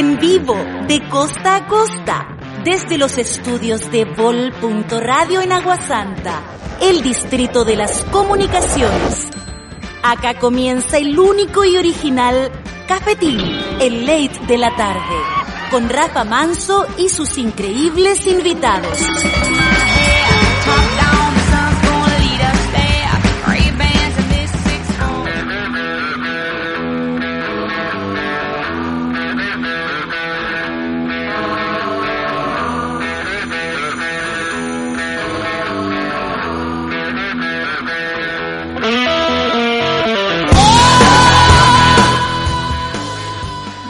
En vivo, de costa a costa, desde los estudios de Vol.radio en Aguasanta, el distrito de las comunicaciones. Acá comienza el único y original Cafetín, el late de la tarde, con Rafa Manso y sus increíbles invitados.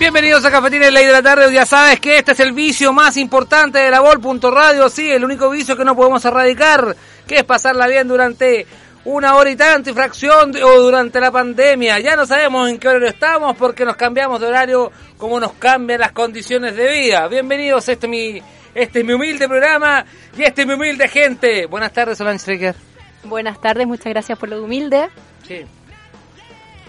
Bienvenidos a Cafetín Ley de la Tarde. Ya sabes que este es el vicio más importante de la Vol.radio. Sí, el único vicio que no podemos erradicar, que es pasarla bien durante una hora y tanta y fracción de- o durante la pandemia. Ya no sabemos en qué horario estamos porque nos cambiamos de horario como nos cambian las condiciones de vida. Bienvenidos este mi, este es mi humilde programa y este es mi humilde gente. Buenas tardes, Solange Strecker. Buenas tardes, muchas gracias por lo humilde. Sí.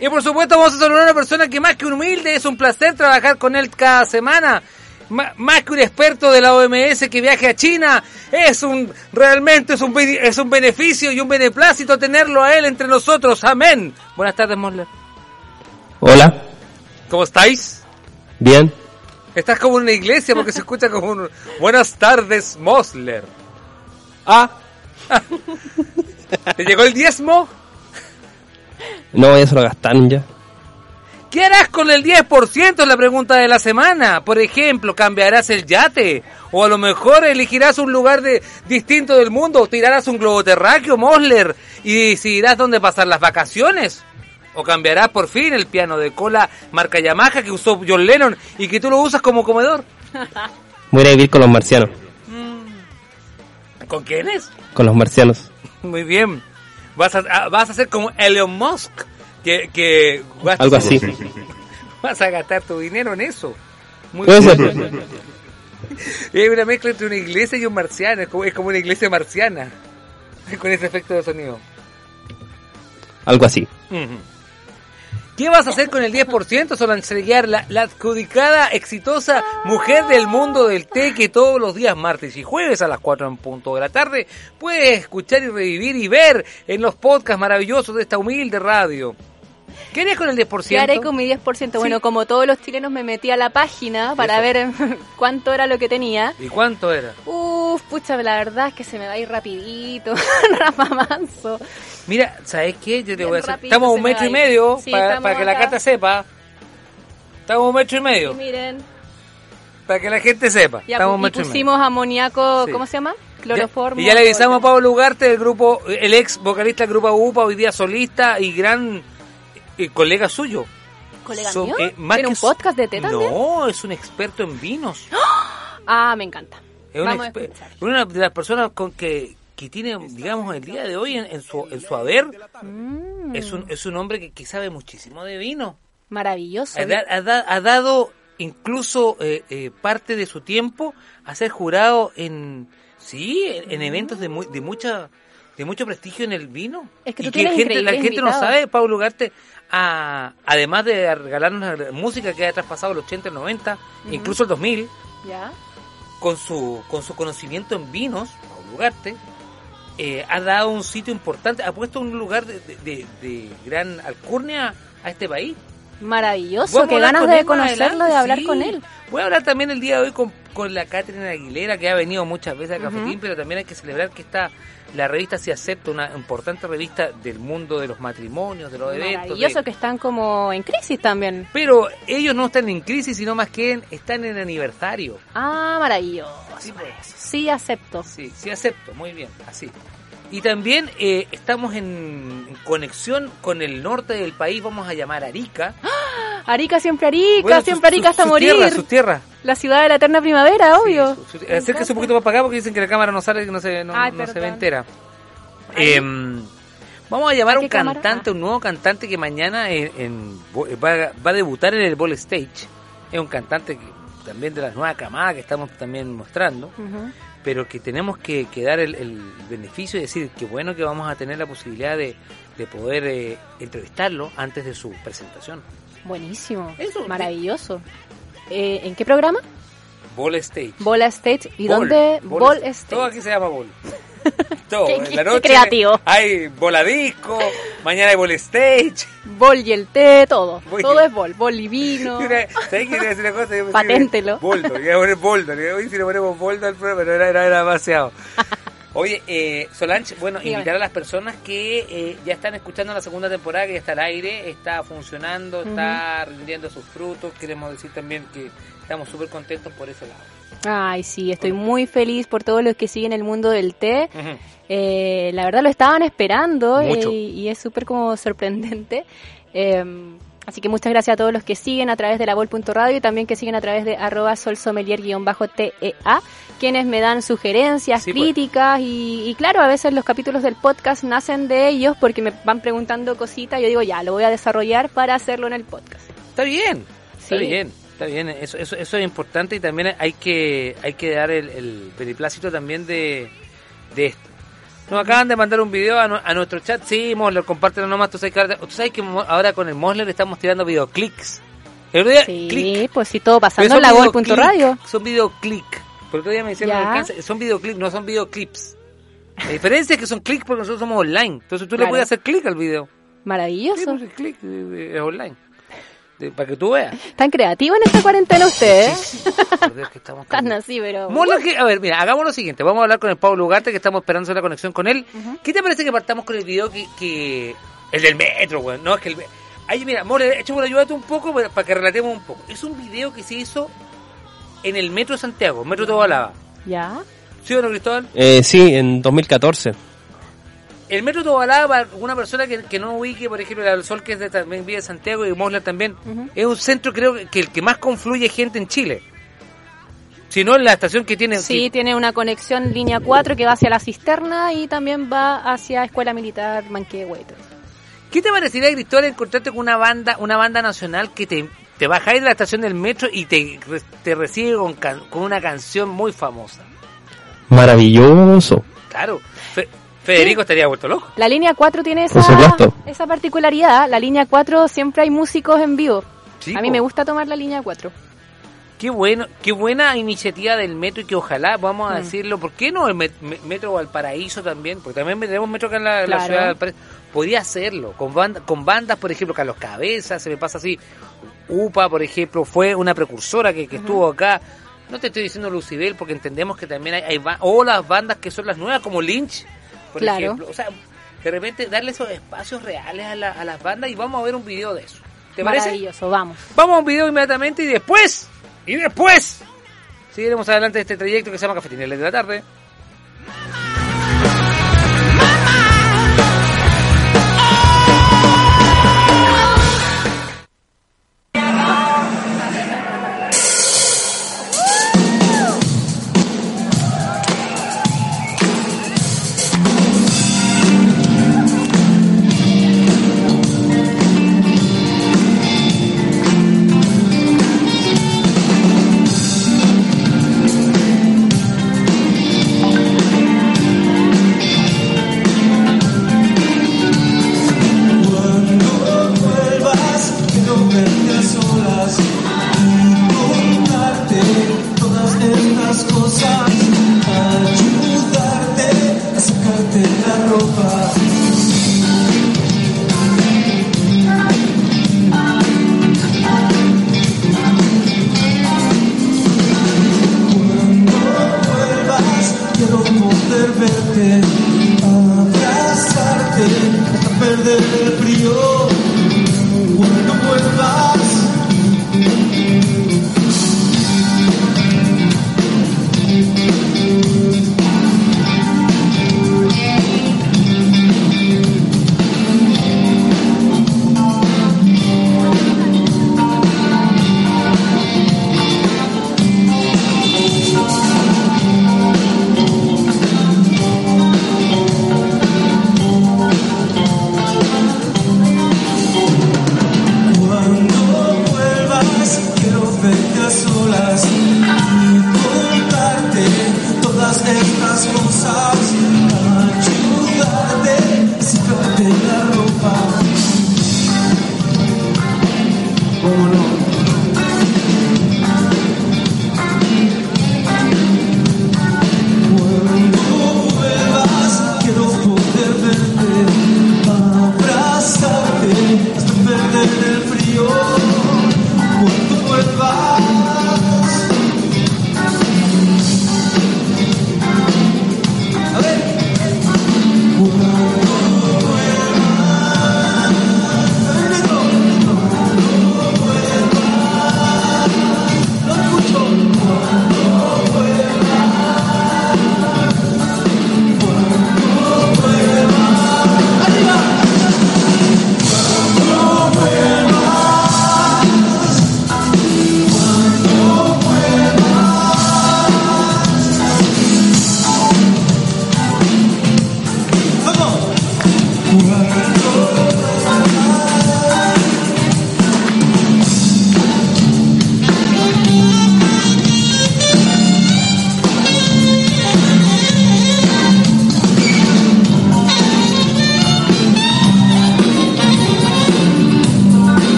Y por supuesto vamos a saludar a una persona que más que un humilde es un placer trabajar con él cada semana. Ma- más que un experto de la OMS que viaje a China, es un realmente es un es un beneficio y un beneplácito tenerlo a él entre nosotros. Amén. Buenas tardes, Mosler. Hola, ¿Cómo estáis? bien. Estás como en una iglesia porque se escucha como un Buenas tardes, Mosler. Ah, ¿Te llegó el diezmo? No, se lo gastaron ya. ¿Qué harás con el 10%? Es la pregunta de la semana. Por ejemplo, ¿cambiarás el yate? O a lo mejor elegirás un lugar de, distinto del mundo. O tirarás un globo terráqueo, Mosler. Y decidirás dónde pasar las vacaciones. O cambiarás por fin el piano de cola marca Yamaha que usó John Lennon y que tú lo usas como comedor. Voy a ir a vivir con los marcianos. ¿Con quiénes? Con los marcianos. Muy bien. Vas a, a- vas a ser como Elon Musk. Que, que vas, Algo así. vas a gastar tu dinero en eso. Muy Puede ser. Es una mezcla entre una iglesia y un marciano. Es como, es como una iglesia marciana. Con ese efecto de sonido. Algo así. Ujú. ¿Qué vas a hacer con el 10%? Solange la, la adjudicada exitosa mujer del mundo del té que todos los días, martes y jueves a las 4 en punto de la tarde, puedes escuchar y revivir y ver en los podcasts maravillosos de esta humilde radio. ¿Qué harías con el 10%? ¿Qué haré con mi 10%? Bueno, como todos los chilenos me metí a la página para ver cuánto era lo que tenía. ¿Y cuánto era? Uf, pucha, la verdad es que se me va a ir rapidito, Rafa Manso. Mira, ¿sabes qué? Yo te Bien voy a decir. Estamos a un me metro y medio Sí, para, que la cata sepa. Estamos a un metro y Y medio. miren, Para que la gente sepa. ya Estamos un metro y medio. amoníaco, Sí. ¿cómo se llama? Ya- Cloroformo. Y ya le avisamos a el Pablo Ugarte, del grupo, el ex vocalista del grupo UPA, hoy día solista y gran eh, colega suyo. ¿Colega So- mío? eh, ¿Tiene un podcast de también? No, es un experto en vinos. Ah, me encanta. Es a una de las personas con que, que tiene, digamos, el día de hoy en, en su, en su haber, Mm, es, un, es un hombre que, que sabe muchísimo de vino. maravilloso. Ha, da- ha da- ha dado incluso eh, eh, parte de su tiempo a ser jurado en sí en, en eventos de, muy, de mucha de mucho prestigio en el vino Es que y que tienes gente, la gente no sabe Pablo Ugarte a- además de regalarnos la música que ha traspasado el 80 el 90 incluso el 2000 ¿Ya? con su con su conocimiento en vinos Pablo Ugarte eh, ha dado un sitio importante ha puesto un lugar de, de- de- de gran alcurnia a este país Maravilloso, qué ganas de conocerlo, adelante, de hablar sí. con él. Voy a hablar también el día de hoy con, con la Catherine Aguilera, que ha venido muchas veces a Cafetín, pero también hay que celebrar que está la revista Se Acepta, una importante revista del mundo de los matrimonios, de los eventos. Maravilloso de- que están como en crisis también. Pero ellos no están en crisis, sino más que en- están en aniversario. Ah, maravilloso. Sí, pues. Sí, acepto. Sí, sí acepto, muy bien, así. Y también eh, estamos en conexión con el norte del país, vamos a llamar Arica. Arica, siempre Arica, Bueno, siempre Arica hasta sus morir. tierras, sus tierras. La ciudad de la eterna primavera, obvio. Sí, su- su- acérquese un poquito más para acá porque dicen que la cámara no sale, que no se, no, Ay, no se ve entera. Em, vamos a llamar a ¿A un cámara? cantante, Ah. un nuevo cantante que mañana en, en- va, va a debutar en el Ball Stage. Es un cantante que, también de la nueva camada que estamos también mostrando, Ujú. Pero que tenemos que, que dar el, el beneficio y decir que bueno que vamos a tener la posibilidad de, de poder eh, entrevistarlo antes de su presentación. Buenísimo. Eso, Maravilloso. Eh, ¿En qué programa? Ball Stage. Bola Stage. ¿Y Ball, dónde? Ball Ball Stage. Stage. Todo aquí se llama Ball. Todo. Qué- la qué noche creativo. Hay bola disco, mañana hay Ball Stage. Bol y el té, todo. Todo es bol. Bol y vino. Voy decir una cosa? Yo Paténtelo. Boldo, iba a poner Boldo. Hoy si le ponemos Boldo al programa, pero era, era, era demasiado. Oye, eh, Solange, bueno, Dígame. invitar a las personas que eh, ya están escuchando la segunda temporada, que ya está al aire, está funcionando, está rindiendo sus frutos. Queremos decir también que estamos súper contentos por ese lado. Ay, sí, estoy muy feliz por todos los que siguen el mundo del té. Eh, la verdad lo estaban esperando eh, y, es súper como sorprendente. Eh, así que muchas gracias a todos los que siguen a través de la vol.radio y también que siguen a través de arroba solsommelier-tea, quienes me dan sugerencias, Sí, pues. críticas y, y claro, a veces los capítulos del podcast nacen de ellos porque me van preguntando cositas y yo digo, ya, lo voy a desarrollar para hacerlo en el podcast. Está bien, está Sí. bien, está bien. Eso, eso, eso es importante y también hay que, hay que dar el, el beneplácito también de, de esto. Nos acaban de mandar un video a, nu- a nuestro chat, sí, Mosler, compártelo nomás. Tú sabes, que ahora, tú sabes que ahora con el Mosler estamos tirando videoclics. El otro día, Sí, pues sí, todo pasando en la videoclick, vol.radio. Son videoclick. Por otro día me no alcanza, son videoclips, no son videoclips. La diferencia es que son clics porque nosotros somos online. Entonces tú le puedes hacer clic al video. Sí, Maravilloso. pues, el clic eh, es online. De- para que tú veas. Tan creativo en esta cuarentena ustedes. Por Dios, que estamos Tan así, pero... Mola que- a ver, mira, hagamos lo siguiente. Vamos a hablar con el Pablo Ugarte, que estamos esperando hacer la conexión con él. ¿Qué te parece que partamos con el video que... que el del metro, güey? No, es que el... Ahí, mira, Mole, échame ayúdate un poco para para que relatemos un poco. Es un video que se hizo en el metro de Santiago, metro Tobalaba. ¿Ya? ¿Sí o no, Cristóbal? Eh, sí, en 2014. El metro Tobalaba, para una persona que, que no ubique, por ejemplo, el Sol, que es de, también vive de Santiago, y Mosler también, es un centro, creo que, el que más confluye gente en Chile. Si no, la estación que tiene... Sí, tiene una conexión línea 4 que va hacia la cisterna y también va hacia Escuela Militar Manquehue. ¿Qué te parecería, Cristóbal, encontrarte con una banda, una banda nacional que te, te bajáis de la estación del metro y te, te recibe con, can- con una canción muy famosa? Maravilloso. Claro, Fe- Federico estaría vuelto loco. La línea 4 tiene esa, esa particularidad. La línea 4 siempre hay músicos en vivo. Sí, A mí po. me gusta tomar la línea 4. Qué bueno, qué buena iniciativa del metro y que ojalá, vamos a Mm. decirlo, ¿por qué no el met- me- metro Valparaíso también? Porque también tenemos metro acá en la, en la Claro. ciudad de Valparaíso. Podría hacerlo, con, banda- con bandas, por ejemplo, Carlos Cabeza, se me pasa así. UPA, por ejemplo, fue una precursora que, que estuvo acá. No te estoy diciendo Lucibel porque entendemos que también hay, hay o las bandas que son las nuevas, como Lynch, por Claro. ejemplo. O sea, de repente darle esos espacios reales a, la- a las bandas y vamos a ver un video de eso. ¿Te parece? Maravilloso, vamos. Vamos a un video inmediatamente y después, y después, seguiremos adelante de este trayecto que se llama Cafetinela de la tarde. El frío. Cuando vuelvas,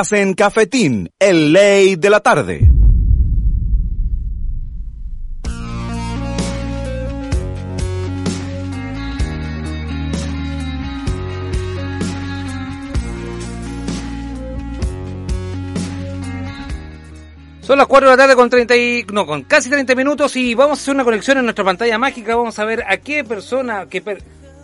Estás en Cafetín, el ley de la tarde. Son las 4 de la tarde con 30 y, no, con casi 30 minutos y vamos a hacer una conexión en nuestra pantalla mágica. Vamos a ver a qué persona,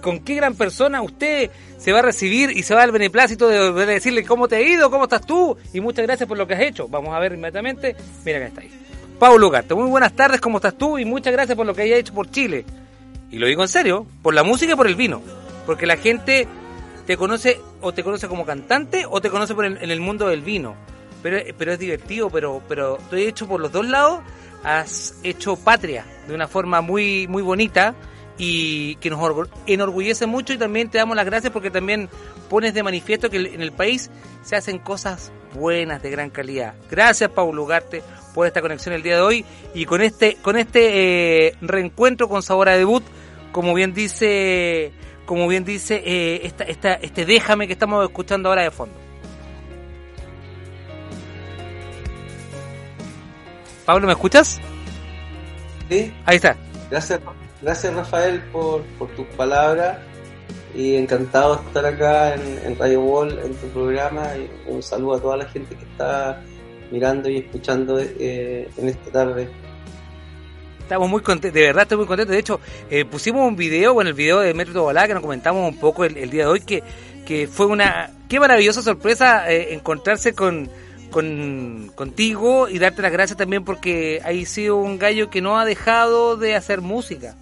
con qué gran persona usted se va a recibir y se va al beneplácito de, de decirle cómo te ha ido, cómo estás tú y muchas gracias por lo que has hecho. Vamos a ver inmediatamente. Mira que está ahí. Paulo Ugarte, muy buenas tardes, ¿cómo estás tú? Y muchas gracias por lo que hayas hecho por Chile. Y lo digo en serio, por la música y por el vino. Porque la gente te conoce o te conoce como cantante o te conoce por el- en el mundo del vino. Pero, pero es divertido, pero, pero tú hecho por los dos lados, has hecho patria de una forma muy, muy bonita y que nos orgu- enorgullece mucho y también te damos las gracias porque también pones de manifiesto que en el país se hacen cosas buenas de gran calidad. Gracias Paulo Ugarte por esta conexión el día de hoy y con este, con este eh, reencuentro con sabor a debut, como bien dice, como bien dice eh, esta, esta, este déjame que estamos escuchando ahora de fondo. Pablo, ¿me escuchas? Sí, Ahí está. gracias, gracias Rafael por, por tus palabras y encantado de estar acá en, Radio Wall, en tu programa y un saludo a toda la gente que está mirando y escuchando eh, en esta tarde. Estamos muy contentos, de verdad estoy muy contento. De hecho, eh, pusimos un video, bueno, el video de Metro Tobalá, que nos comentamos un poco el, el día de hoy, que, que fue una, qué maravillosa sorpresa eh, encontrarse con, con, contigo y darte las gracias también porque hay sido un gallo que no ha dejado de hacer música.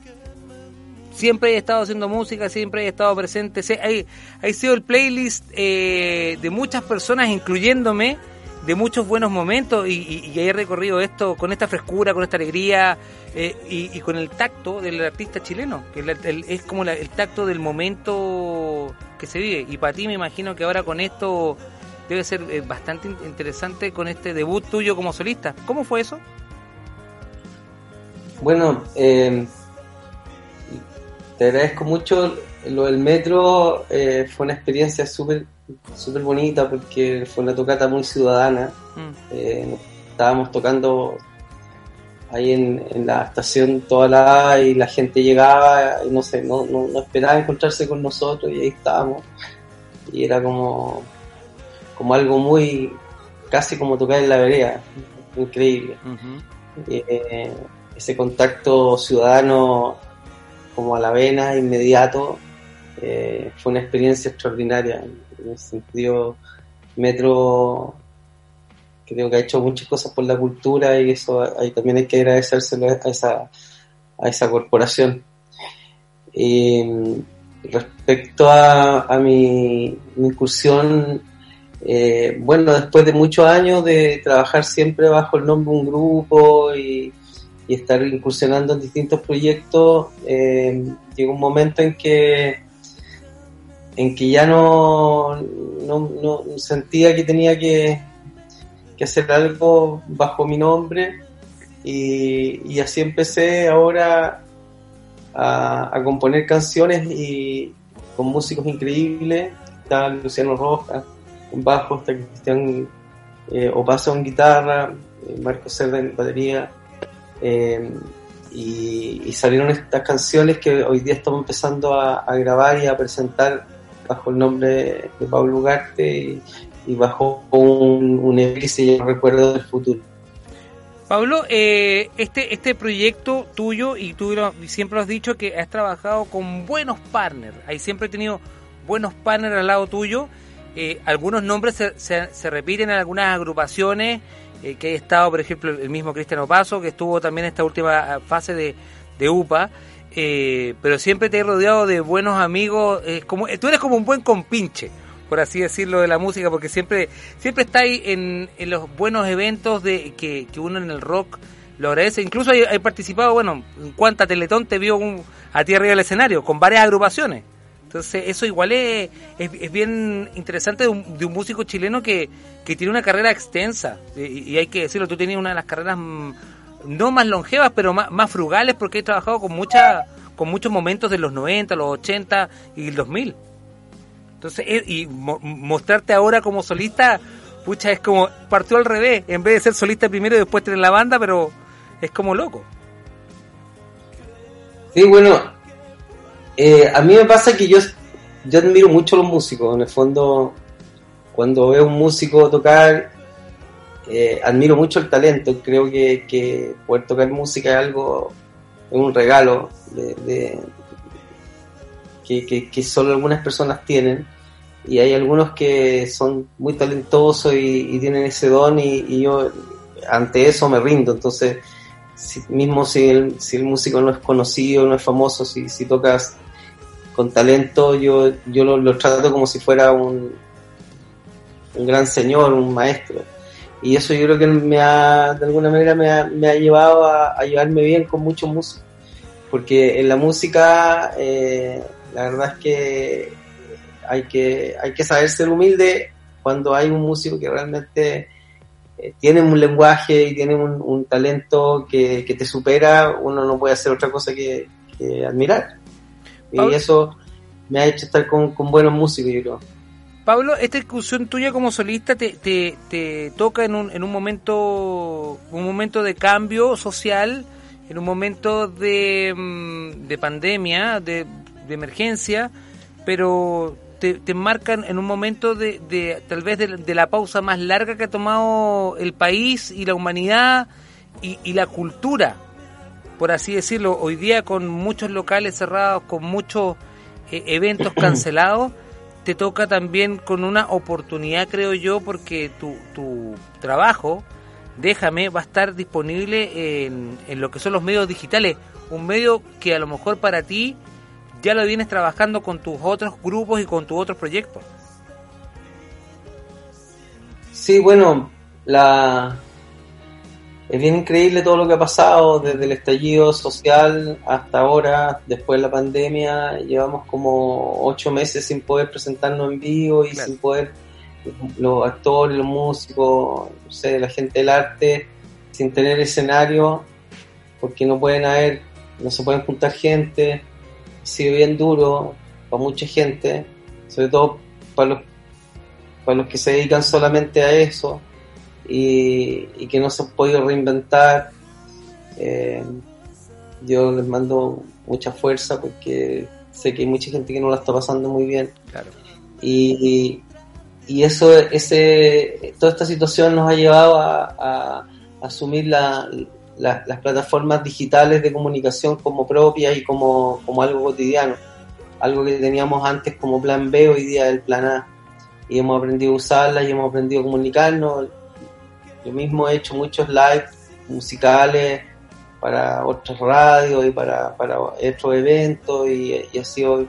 Siempre he estado haciendo música, siempre he estado presente. Se- Hay, hay sido el playlist eh, de muchas personas, incluyéndome, de muchos buenos momentos y, y, y he recorrido esto con esta frescura, con esta alegría eh, y, con el tacto del artista chileno, que es como la- el tacto del momento que se vive. Y para ti me imagino que ahora con esto debe ser eh, bastante in- interesante con este debut tuyo como solista. ¿Cómo fue eso? Bueno, eh, te agradezco mucho. Lo del metro eh, fue una experiencia súper súper bonita porque fue una tocata muy ciudadana. Mm. Eh, estábamos tocando ahí en, en la estación toda la y la gente llegaba y no sé, no, no, no esperaba encontrarse con nosotros y ahí estábamos. Y era como, como algo muy, casi como tocar en la vereda, increíble. Eh, ese contacto ciudadano como a la vena, inmediato, eh, fue una experiencia extraordinaria. En ese sentido, Metro creo que ha hecho muchas cosas por la cultura y eso ahí también hay que agradecérselo a esa, a esa corporación. Respecto a, mi incursión, eh, bueno, después de muchos años de trabajar siempre bajo el nombre de un grupo y, y estar incursionando en distintos proyectos, eh, llegó un momento en que en que ya no, no, sentía que tenía que, que hacer algo bajo mi nombre y, y así empecé ahora a, a componer canciones y con músicos increíbles, está Luciano Rojas en bajo, está Cristian eh, Opaso en guitarra, eh, Marco Cerda en batería, eh, y, salieron estas canciones que hoy día estamos empezando a, grabar y a presentar bajo el nombre de Pablo Ugarte y, bajo un, un que se llama Recuerdo del Futuro. Pablo, eh, este, este proyecto tuyo, y tú siempre has dicho que has trabajado con buenos partners, hay siempre tenido buenos partners al lado tuyo, eh, algunos nombres se, se- se repiten en algunas agrupaciones, eh, que he estado, por ejemplo, el mismo Cristiano Paso, que estuvo también en esta última fase de, de UPA, eh, pero siempre te he rodeado de buenos amigos, eh, como, tú eres como un buen compinche, por así decirlo, de la música, porque siempre siempre está ahí en, en los buenos eventos de que, que uno en el rock lo agradece. Incluso he, participado, bueno, en cuanta Teletón te vio un- a ti arriba del escenario, con varias agrupaciones. Entonces, eso igual es, es, bien interesante de un, de un músico chileno que, que tiene una carrera extensa. Y, hay que decirlo, tú tenías una de las carreras mm, no más longevas, pero más, más frugales, porque he trabajado con, mucha, con muchos momentos de los 90, los 80 y el 2000. Entonces, eh, y mo- mostrarte ahora como solista pucha, es como partió al revés, en vez de ser solista primero y después tener la banda, pero es como loco. Sí, bueno, eh, a mí me pasa que yo, yo admiro mucho a los músicos. En el fondo, cuando veo un músico tocar, eh, admiro mucho el talento. Creo que, que poder tocar música es algo, es un regalo de, que, que, solo algunas personas tienen. Y hay algunos que son muy talentosos y, y tienen ese don y, y yo ante eso me rindo. Entonces, si- mismo si el, si el músico no es conocido, no es famoso, si, si tocas con talento, yo, yo lo, trato como si fuera un, un gran señor, un maestro. Y eso yo creo que me ha, de alguna manera me ha, me ha llevado a, a llevarme bien con muchos músicos. Porque en la música, eh, la verdad es que hay que, hay que saber ser humilde cuando hay un músico que realmente eh, tiene un lenguaje y tiene un, talento que, que te supera, uno no puede hacer otra cosa que admirar. Y eso me ha hecho estar con, con buenos músicos, yo creo. Pablo, esta discusión tuya como solista te, te, te toca en un, en un momento un momento de cambio social, en un momento de, mm, de pandemia, de, de emergencia, pero te, te marcan en un momento de, de tal vez de, de la pausa más larga que ha tomado el país y la humanidad y, y la cultura, por así decirlo, hoy día con muchos locales cerrados, con muchos eh, eventos cancelados te toca también con una oportunidad, creo yo, porque tu, tu trabajo, déjame, va a estar disponible en, en lo que son los medios digitales. Un medio que a lo mejor para ti ya lo vienes trabajando con tus otros grupos y con tus otros proyectos. Sí, bueno, la es bien increíble todo lo que ha pasado desde el estallido social hasta ahora, después de la pandemia, llevamos como ocho meses sin poder presentarnos en vivo y Claro. sin poder los actores, los músicos, no sé, la gente del arte, sin tener escenario, porque no pueden haber, no se pueden juntar gente, ha sido bien duro para mucha gente, sobre todo para los para los que se dedican solamente a eso y, y que no se han podido reinventar. Eh, yo les mando mucha fuerza porque sé que hay mucha gente que no la está pasando muy bien Claro. y, y eso ese toda esta situación nos ha llevado a, a asumir la- la- las plataformas digitales de comunicación como propias y como, como algo cotidiano algo que teníamos antes como plan B hoy día es el plan A y hemos aprendido a usarlas y hemos aprendido a comunicarnos yo mismo he hecho muchos live musicales para otras radios y para, para otros eventos y, y ha sido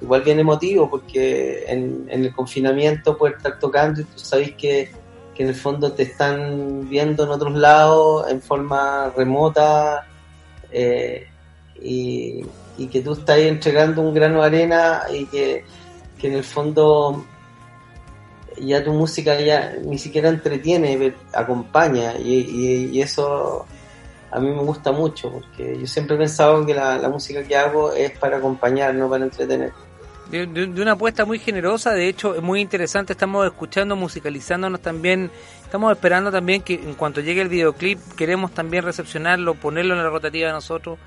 igual bien emotivo porque en, en el confinamiento poder estar tocando y tú sabes que, que en el fondo te están viendo en otros lados en forma remota eh, y, y que tú estás entregando un grano de arena y que, que en el fondo ya tu música ya ni siquiera entretiene, acompaña y, eso a mí me gusta mucho porque yo siempre he pensado que la, música que hago es para acompañar, no para entretener. De una apuesta muy generosa, de hecho es muy interesante, estamos escuchando, musicalizándonos también, estamos esperando también que en cuanto llegue el videoclip queremos también recepcionarlo, ponerlo en la rotativa de nosotros,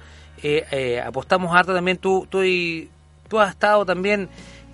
Eh, eh, apostamos harto también, tú, tú, y- tú has estado también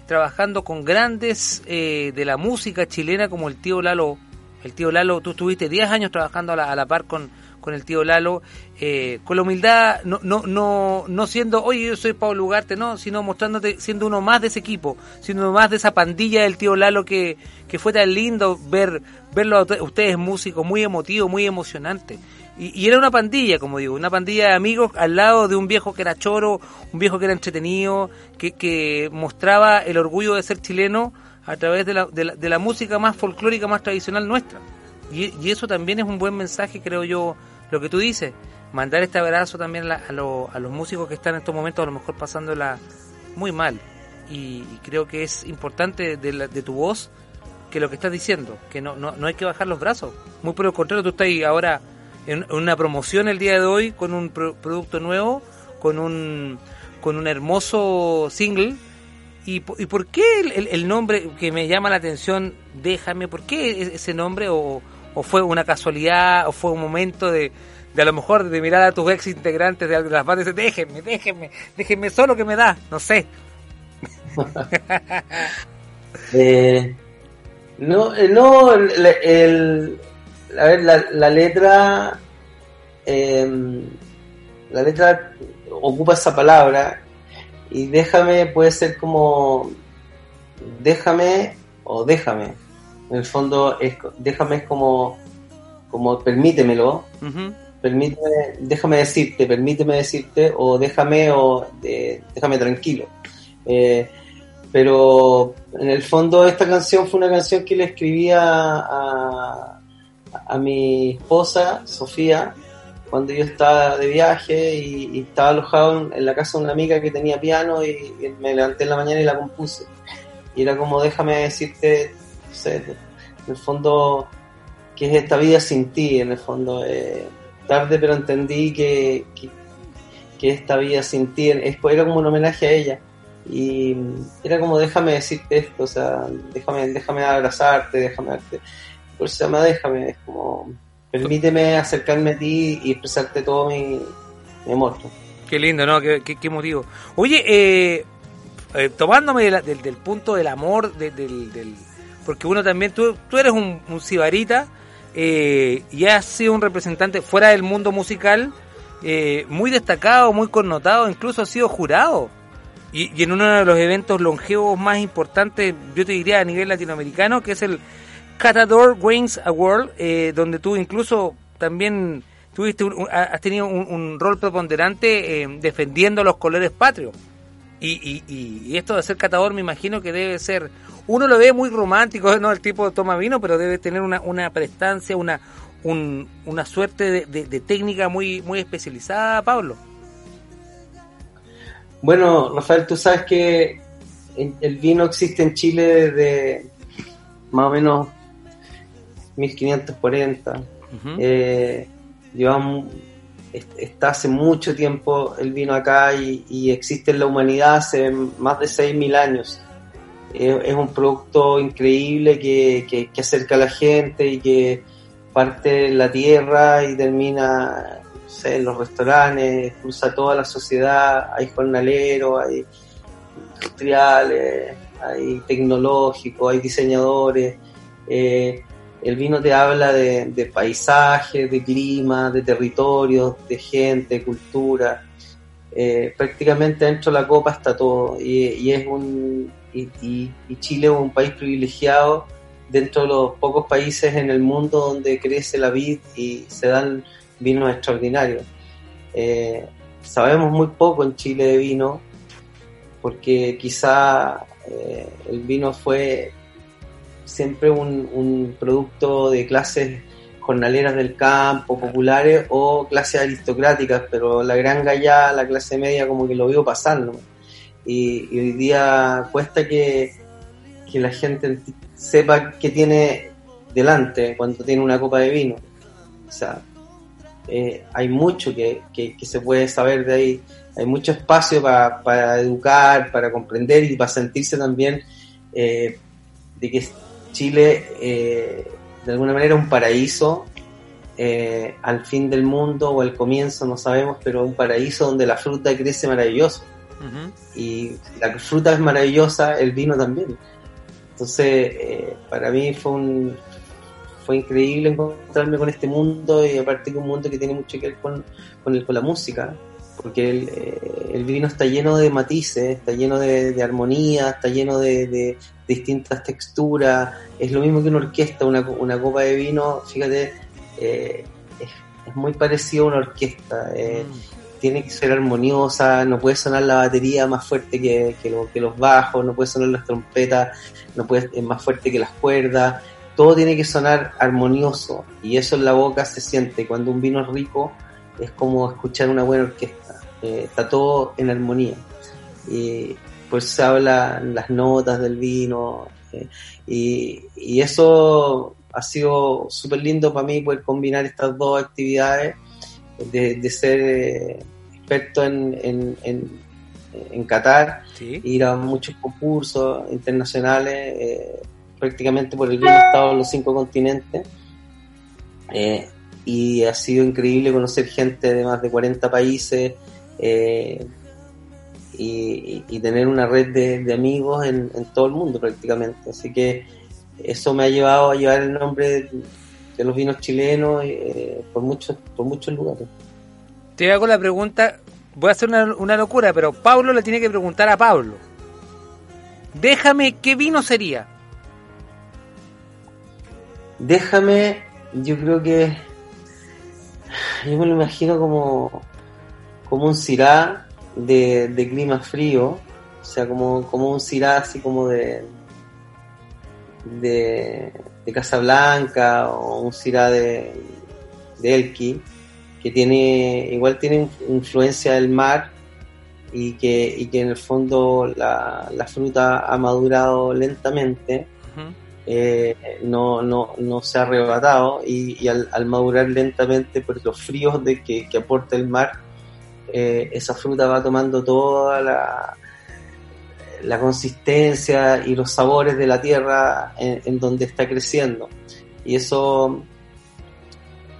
trabajando con grandes eh, de la música chilena como el tío Lalo, el tío Lalo, tú estuviste 10 años trabajando a la, a la par con, con el tío Lalo, eh, con la humildad, no, no, no, no siendo, oye, yo soy Pablo Ugarte, no, sino mostrándote, siendo uno más de ese equipo, siendo uno más de esa pandilla del tío Lalo que, que fue tan lindo ver, verlo a ustedes músicos, muy emotivo, muy emocionante. Y, y era una pandilla, como digo, una pandilla de amigos al lado de un viejo que era choro, un viejo que era entretenido, que, que mostraba el orgullo de ser chileno a través de la, de la, de la música más folclórica, más tradicional nuestra. Y, y eso también es un buen mensaje, creo yo, lo que tú dices. Mandar este abrazo también a, lo- a los músicos que están en estos momentos a lo mejor pasándola muy mal. Y, y creo que es importante de, la- de tu voz que lo que estás diciendo, que no, no, no hay que bajar los brazos. Muy por el contrario, tú estás ahí ahora en, una promoción el día de hoy con un pro- producto nuevo, con un, con un hermoso single ¿Y, y por qué el, nombre que me llama la atención, déjame, por qué e- ese nombre? ¿O, fue una casualidad? ¿O fue un momento de, de a lo mejor de mirar a tus ex integrantes de las bandas y decir, déjenme, déjenme, déjenme solo que me da? No sé. Eh, no, eh, no, el- a ver, la, la letra, eh, la letra ocupa esa palabra y déjame puede ser como déjame o déjame. En el fondo, es, déjame es como, como permítemelo, permíteme, déjame decirte, permíteme decirte, o déjame o eh, déjame tranquilo. Eh, pero en el fondo esta canción fue una canción que le escribía a, a mi esposa, Sofía, cuando yo estaba de viaje y, estaba alojado en, la casa de una amiga que tenía piano y, me levanté en la mañana y la compuse. Y era como déjame decirte, no sé, en el fondo, que es esta vida sin ti, en el fondo. eh, tarde pero entendí que, que, que esta vida sin ti era como un homenaje a ella y era como déjame decirte esto, o sea, déjame, déjame abrazarte, déjame darte, por eso se llama déjame, es como permíteme acercarme a ti y expresarte todo mi, mi amor. Qué lindo, ¿no? Qué, qué, motivo. Oye, eh, eh, tomándome del, punto del amor, de- del, del- porque uno también, tú, tú eres un, un sibarita eh, y has sido un representante fuera del mundo musical eh, muy destacado, muy connotado, incluso has sido jurado. Y, y en uno de los eventos longevos más importantes, yo te diría a nivel latinoamericano, que es el Catador Wings Award, eh, donde tú incluso también tuviste un- has tenido un, rol preponderante eh, defendiendo los colores patrios. Y, y, esto de ser catador me imagino que debe ser, uno lo ve muy romántico, ¿no? El tipo toma vino, pero debe tener una, una prestancia, una, un- una suerte de, de- técnica muy, muy especializada, Pablo. Bueno, Rafael, tú sabes que el vino existe en Chile desde más o menos 1540. Eh, llevamos, est- está hace mucho tiempo el vino acá y, y existe en la humanidad hace más de 6.000 años. Eh, es un producto increíble que, que- que acerca a la gente y que parte en la tierra y termina no sé, en los restaurantes, cruza toda la sociedad, hay jornaleros, hay industriales, hay tecnológicos, hay diseñadores. eh, el vino te habla de, de paisajes, de clima, de territorios, de gente, cultura. Eh, prácticamente dentro de la copa está todo. Y, es un y Chile es un país privilegiado dentro de los pocos países en el mundo donde crece la vid y se dan vinos extraordinarios. Eh, sabemos muy poco en Chile de vino porque quizá eh, el vino fue siempre un, un producto de clases jornaleras del campo, populares o clases aristocráticas, pero la gran gallá, la clase media como que lo vio pasar, ¿no? Y, y hoy día cuesta que, que la gente sepa qué tiene delante cuando tiene una copa de vino. O sea, eh, hay mucho que, que- se puede saber de ahí, hay mucho espacio pa- para educar, para comprender y para sentirse también eh, de que Chile eh, de alguna manera un paraíso eh, al fin del mundo o al comienzo, no sabemos, pero un paraíso donde la fruta crece maravilloso y la fruta es maravillosa, el vino también. Entonces, eh, para mí fue un fue increíble encontrarme con este mundo y aparte que un mundo que tiene mucho que ver con, con, el- con la música, porque el, eh, el vino está lleno de matices, está lleno de, de armonía, está lleno de, de distintas texturas, es lo mismo que una orquesta, una, una copa de vino, fíjate, eh, es, es muy parecido a una orquesta. eh, tiene que ser armoniosa, no puede sonar la batería más fuerte que, que, lo- que los bajos, no puede sonar las trompetas, no puede es más fuerte que las cuerdas, todo tiene que sonar armonioso y eso en la boca se siente. Cuando un vino es rico es como escuchar una buena orquesta, eh, está todo en armonía. Y pues se hablan las notas del vino eh, y, y eso ha sido súper lindo para mí poder combinar estas dos actividades de, de ser eh, experto en, en, en, en Qatar, Sí. ir a muchos concursos internacionales, eh, prácticamente por el bien estado de los cinco continentes. Eh, y ha sido increíble conocer gente de más de 40 países eh, y, tener una red de, de amigos en, en todo el mundo prácticamente. Así que eso me ha llevado a llevar el nombre de los vinos chilenos eh, por, muchos, por muchos lugares. Te hago la pregunta, voy a hacer una, una locura, pero Pablo le tiene que preguntar a Pablo. Déjame, ¿qué vino sería? Déjame, yo creo que yo me lo imagino como, como un cirá de, de clima frío, o sea, como, como un cirá así como de, de, de Casablanca o un cirá de, de Elqui, que tiene, igual tiene influencia del mar y que, y que en el fondo la, la fruta ha madurado lentamente eh, no, no, no se ha arrebatado y, y al, al madurar lentamente por los fríos de que, que aporta el mar, eh, esa fruta va tomando toda la, la consistencia y los sabores de la tierra en, donde está creciendo. Y eso,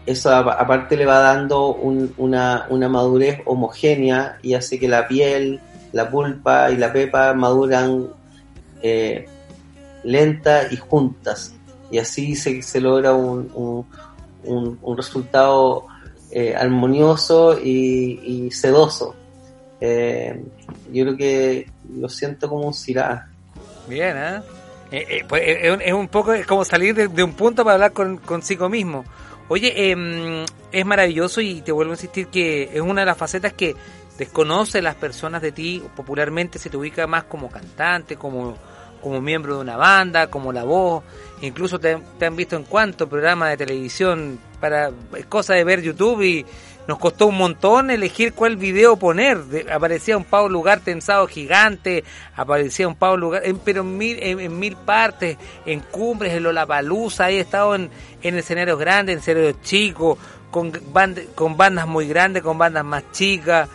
eso aparte le va dando un- una, una madurez homogénea y hace que la piel, la pulpa y la pepa maduran eh, lenta y juntas. Y así se, se logra un- un resultado eh, armonioso y, sedoso. Eh, yo creo que lo siento como un cirá. Bien, ¿eh? Eh, eh, pues, eh, es, un- poco como salir de, un punto para hablar con, consigo mismo. Oye, em, es maravilloso y te vuelvo a insistir que es una de las facetas que desconoce las personas de ti. Popularmente se te ubica más como cantante, como, como miembro de una banda, como la voz. Incluso te, han visto en cuantos programas de televisión para cosa de ver YouTube y nos costó un montón elegir cuál video poner. Aparecía un Pablo Ugarte en Sábado Gigante, aparecía un Pablo Ugarte, en- pero en mil, en, en mil partes, en cumbres, en Lollapalooza, he estado en, en escenarios grandes, en escenarios chicos, con bandas muy grandes, con bandas más chicas,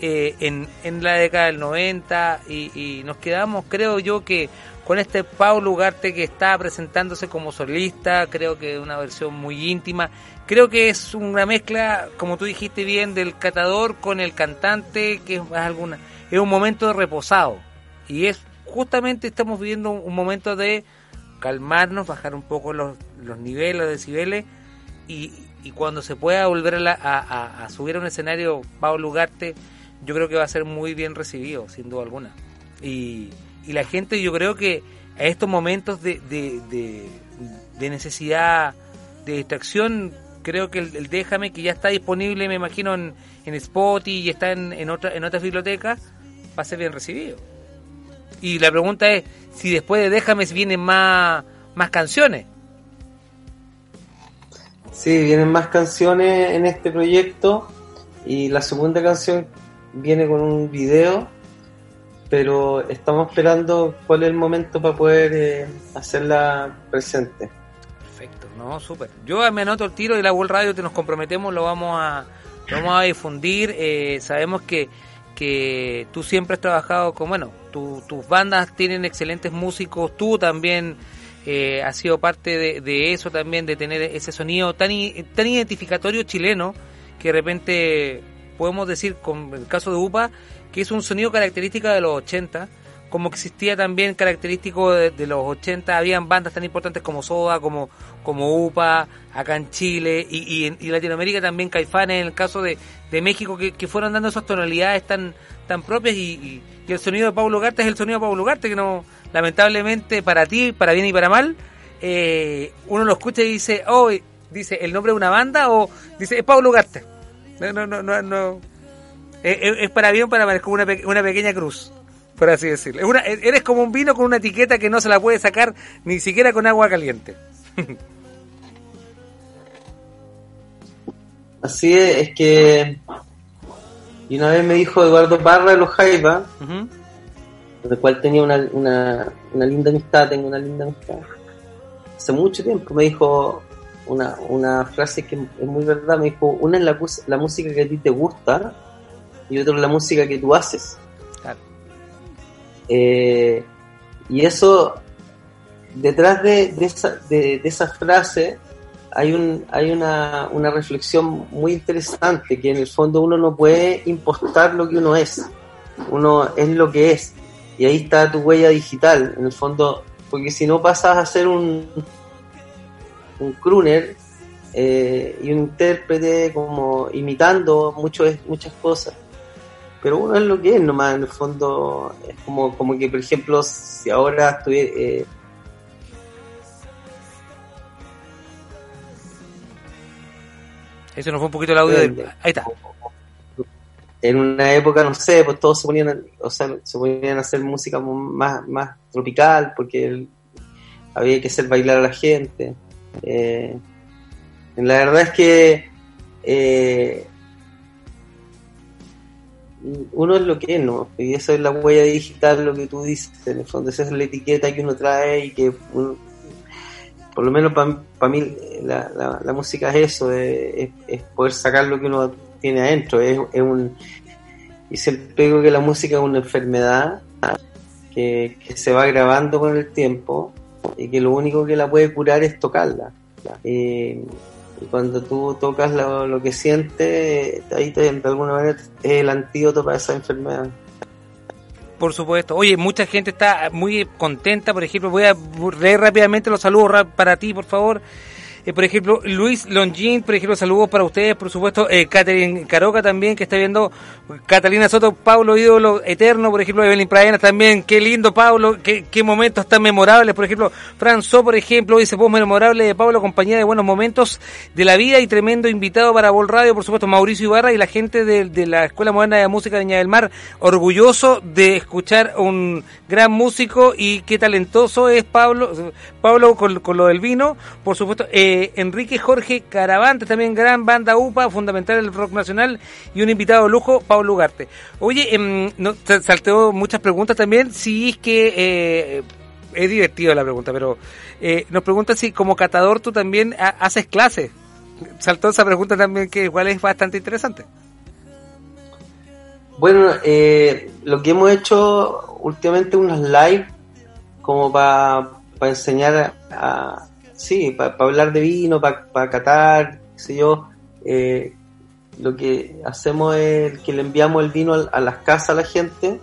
eh, en, en la década del 90, y, y nos quedamos, creo yo, que con este Pablo Ugarte que está presentándose como solista, creo que una versión muy íntima. Creo que es una mezcla, como tú dijiste bien, del catador con el cantante, que es alguna, es un momento de reposado. Y es justamente estamos viviendo un, momento de calmarnos, bajar un poco los, los niveles, los decibeles, y, y cuando se pueda volver a, a- a- subir a un escenario Pablo Ugarte, yo creo que va a ser muy bien recibido, sin duda alguna. Y, y la gente, yo creo que a estos momentos de, de, necesidad, de distracción, creo que el, el Déjame, que ya está disponible, me imagino, en, en Spotify y está en, en, otra, en otras bibliotecas, va a ser bien recibido. Y la pregunta es si después de Déjame vienen más, más canciones. Sí, vienen más canciones en este proyecto y la segunda canción viene con un video, pero estamos esperando cuál es el momento para poder eh, hacerla presente. Perfecto, no, súper. Yo me anoto el tiro de la World Radio, te nos comprometemos, lo vamos a, lo vamos a difundir. Eh, sabemos que, que tú siempre has trabajado con, bueno, tu- tus bandas tienen excelentes músicos, tú también eh, has sido parte de, de eso también, de tener ese sonido tan, tan identificatorio chileno, que de repente podemos decir, con el caso de UPA, que es un sonido característica de los 80, como existía también característico de, los 80, habían bandas tan importantes como Soda, como, como UPA, acá en Chile, y, y y Latinoamérica también Caifanes, en el caso de, de México, que, que fueron dando esas tonalidades tan, tan propias, y, y- el sonido de Pablo Ugarte es el sonido de Pablo Ugarte, que no, lamentablemente para ti, para bien y para mal, eh, uno lo escucha y dice, oh, dice el nombre de una banda, o dice, es Pablo Ugarte. No, no, no, no, no. Es, es- es para bien o para mal, es como una, pe- una pequeña cruz, por así decirlo. Es una, eres como un vino con una etiqueta que no se la puede sacar ni siquiera con agua caliente. Así es, es que y una vez me dijo Eduardo Parra de los Jaiba, Ujú. del cual tenía una, una, una linda amistad, tengo una linda amistad. Hace mucho tiempo me dijo una, una frase que es muy verdad, me dijo, una es la, la música que a ti te gusta y otra es la música que tú haces. Claro. Eh, y eso, detrás de, de esa, de, de esa frase, hay, un, hay una, una reflexión muy interesante, que en el fondo uno no puede impostar lo que uno es, uno es lo que es, y ahí está tu huella digital, en el fondo, porque si no pasas a ser un, un crooner eh, y un intérprete como imitando mucho, muchas cosas. Pero uno es lo que es nomás, en el fondo, es como, como que, por ejemplo, si ahora estuviera... Eh, Eso nos fue un poquito el audio de... Ahí está. en una época, no sé, pues todos se ponían, a- o sea, se ponían a hacer música más, más tropical, porque el- había que hacer bailar a la gente. Eh, la verdad es que eh, uno es lo que es, ¿no? Y eso es la huella digital, lo que tú dices, en el fondo, esa es la etiqueta que uno trae y que uno- por lo menos para mí la, la- música es eso, es, poder sacar lo que uno tiene adentro, es, es un... Y siempre digo que la música es una enfermedad que, que se va agravando con el tiempo y que lo único que la puede curar es tocarla. Y cuando tú tocas lo, lo que sientes, ahí te- de alguna manera es el antídoto para esa enfermedad. Por supuesto. Oye, mucha gente está muy contenta. Por ejemplo, voy a leer rápidamente los saludos ra- para ti, por favor. Eh, por ejemplo, Luis Longin, por ejemplo, saludos para ustedes, por supuesto. Eh, Catherine Caroca también, que está viendo. Catalina Soto, Pablo Ídolo Eterno, por ejemplo, Evelyn Pradenas también. Qué lindo, Pablo. Qué, qué momentos tan memorables. Por ejemplo, Franzo, por ejemplo, dice voz memorable de Pablo, compañía de buenos momentos de la vida y tremendo invitado para Vol Radio, por supuesto, Mauricio Ibarra y la gente de, de la Escuela Moderna de Música de Viña del Mar. Orgulloso de escuchar un gran músico y qué talentoso es Pablo, Pablo con, con lo del vino, por supuesto, eh, Enrique Jorge Caravantes, también gran banda UPA, fundamental del rock nacional y un invitado de lujo, Pablo Ugarte. Oye, em, no, te salteó muchas preguntas también, si es que eh, es divertido la pregunta, pero eh, nos pregunta si como catador tú también ha- haces clases. Saltó esa pregunta también que igual es bastante interesante. Bueno, eh, lo que hemos hecho últimamente unos live como para enseñar a- sí, para hablar de vino, para catar, qué sé yo. eh, lo que hacemos es que le enviamos el vino a, las casas a la gente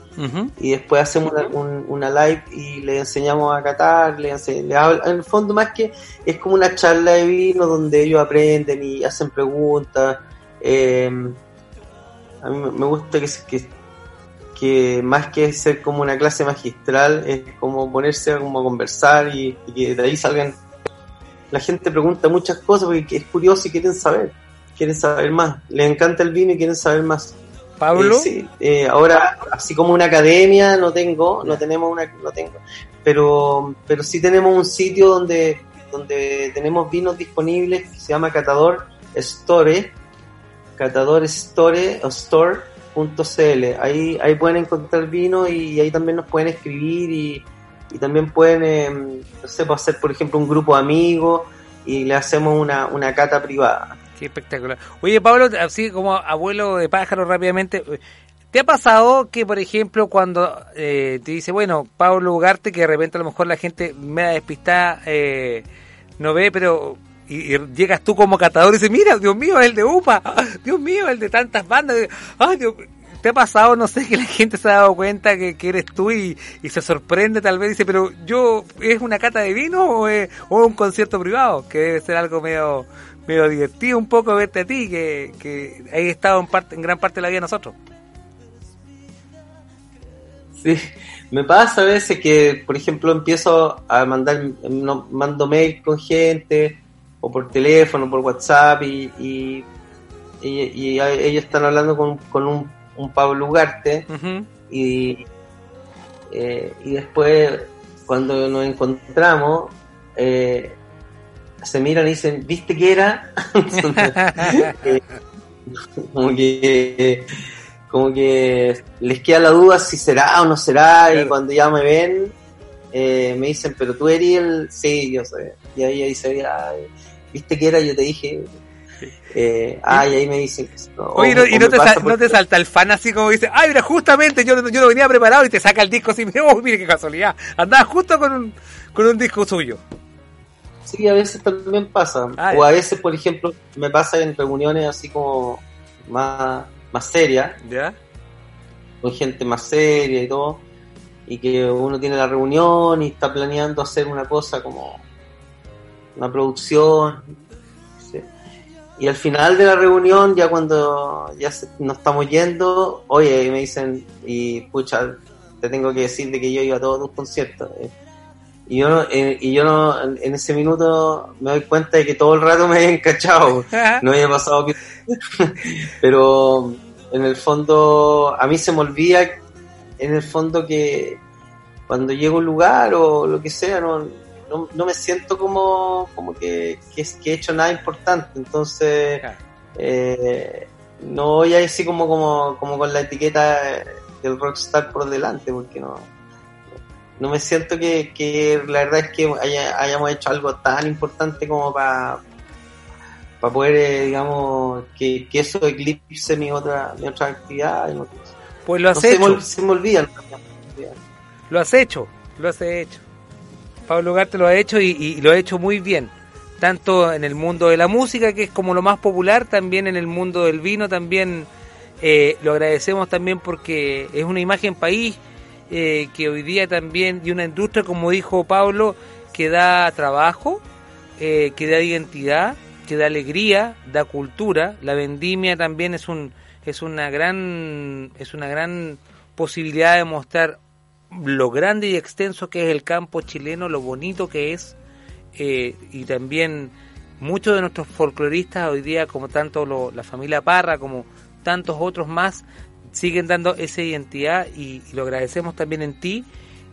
y después hacemos una, un- una live y le enseñamos a catar, le le en el fondo más que es como una charla de vino donde ellos aprenden y hacen preguntas. eh, a mí me gusta que, que, que más que ser como una clase magistral es como ponerse a, como a conversar y, y que de ahí salgan. La gente pregunta muchas cosas porque es curioso y quieren saber, quieren saber más. Les encanta el vino y quieren saber más. Pablo. Eh, sí, eh, ahora, así como una academia no tengo, no tenemos una, no tengo, pero, pero sí tenemos un sitio donde, donde tenemos vinos disponibles que se llama Catador Store, Catador Store o Store.cl. Ahí, ahí pueden encontrar vino y ahí también nos pueden escribir y, y también pueden, eh, no sé, pues, hacer por ejemplo un grupo de amigos y le hacemos una, una cata privada. Qué espectacular. Oye, Pablo, así como abuelo de pájaro rápidamente, ¿te ha pasado que, por ejemplo, cuando eh, te dice, bueno, Pablo Ugarte, que de repente a lo mejor la gente me da despistada, eh, no ve, pero y, llegas tú como catador y dices, mira, Dios mío, es el de UPA, Dios mío, el de tantas bandas, ay, Dios, ¿te ha pasado, no sé, que la gente se ha dado cuenta que, eres tú y, se sorprende tal vez, dice, pero yo, ¿es una cata de vino o es, o un concierto privado? Que debe ser algo medio medio divertido un poco verte a ti, que, que estado en, parte, en gran parte de la vida de nosotros. Sí, me pasa a veces que, por ejemplo, empiezo a mandar, mando mail con gente, o por teléfono, por WhatsApp, y, y, ellos están hablando con, con un, un Pablo Ugarte, y, eh, y después, cuando nos encontramos, eh, se miran y dicen, ¿viste qué era? Eh, como que como que les queda la duda si será o no será y cuando ya me ven eh, me dicen pero tú eres el sí yo soy y ahí ahí se ve "Ay, viste que era yo te dije Eh, ah, y ahí me dicen que no, Oye, o- no- y no te, pasa sal- por- no te salta el fan así como dice, ay, mira, justamente yo, yo no venía preparado y te saca el disco así, oh, mire qué casualidad. Andaba justo con un, con un disco suyo. Sí, a veces también pasa. Ah, o a veces, por ejemplo, me pasa en reuniones así como más, más serias, ¿Ya? con gente más seria y todo, y que uno tiene la reunión y está planeando hacer una cosa como una producción. Y al final de la reunión, ya cuando ya se- nos estamos yendo, oye, y me dicen, y pucha, te tengo que decir de que yo iba a todos tus conciertos. eh. Y yo, no, eh, y yo no, en, ese minuto me doy cuenta de que todo el rato me habían cachado. No había pasado que... Pero en el fondo, a mí se me olvida en el fondo que cuando llego a un lugar o lo que sea, no, no, no me siento como, como que, que, he hecho nada importante. Entonces, Claro. eh, no voy a así como, como, como con la etiqueta del rockstar por delante, porque no, no me siento que, que la verdad es que haya- hayamos hecho algo tan importante como para para poder, eh, digamos, que, que eso eclipse mi otra, mi otra actividad. No, Pues lo no has se, me, hecho, se me olvidan. lo has hecho, lo has hecho. Pablo Ugarte lo ha hecho y, lo ha hecho muy bien. Tanto en el mundo de la música, que es como lo más popular, también en el mundo del vino, también eh, lo agradecemos también porque es una imagen país eh, que hoy día también, y una industria, como dijo Pablo, que da trabajo, eh, que da identidad, que da alegría, da cultura. La vendimia también es un es una gran es una gran posibilidad de mostrar lo grande y extenso que es el campo chileno, lo bonito que es eh, y también muchos de nuestros folcloristas hoy día, como tanto lo- la familia Parra como tantos otros más, siguen dando esa identidad y, y lo agradecemos también en ti.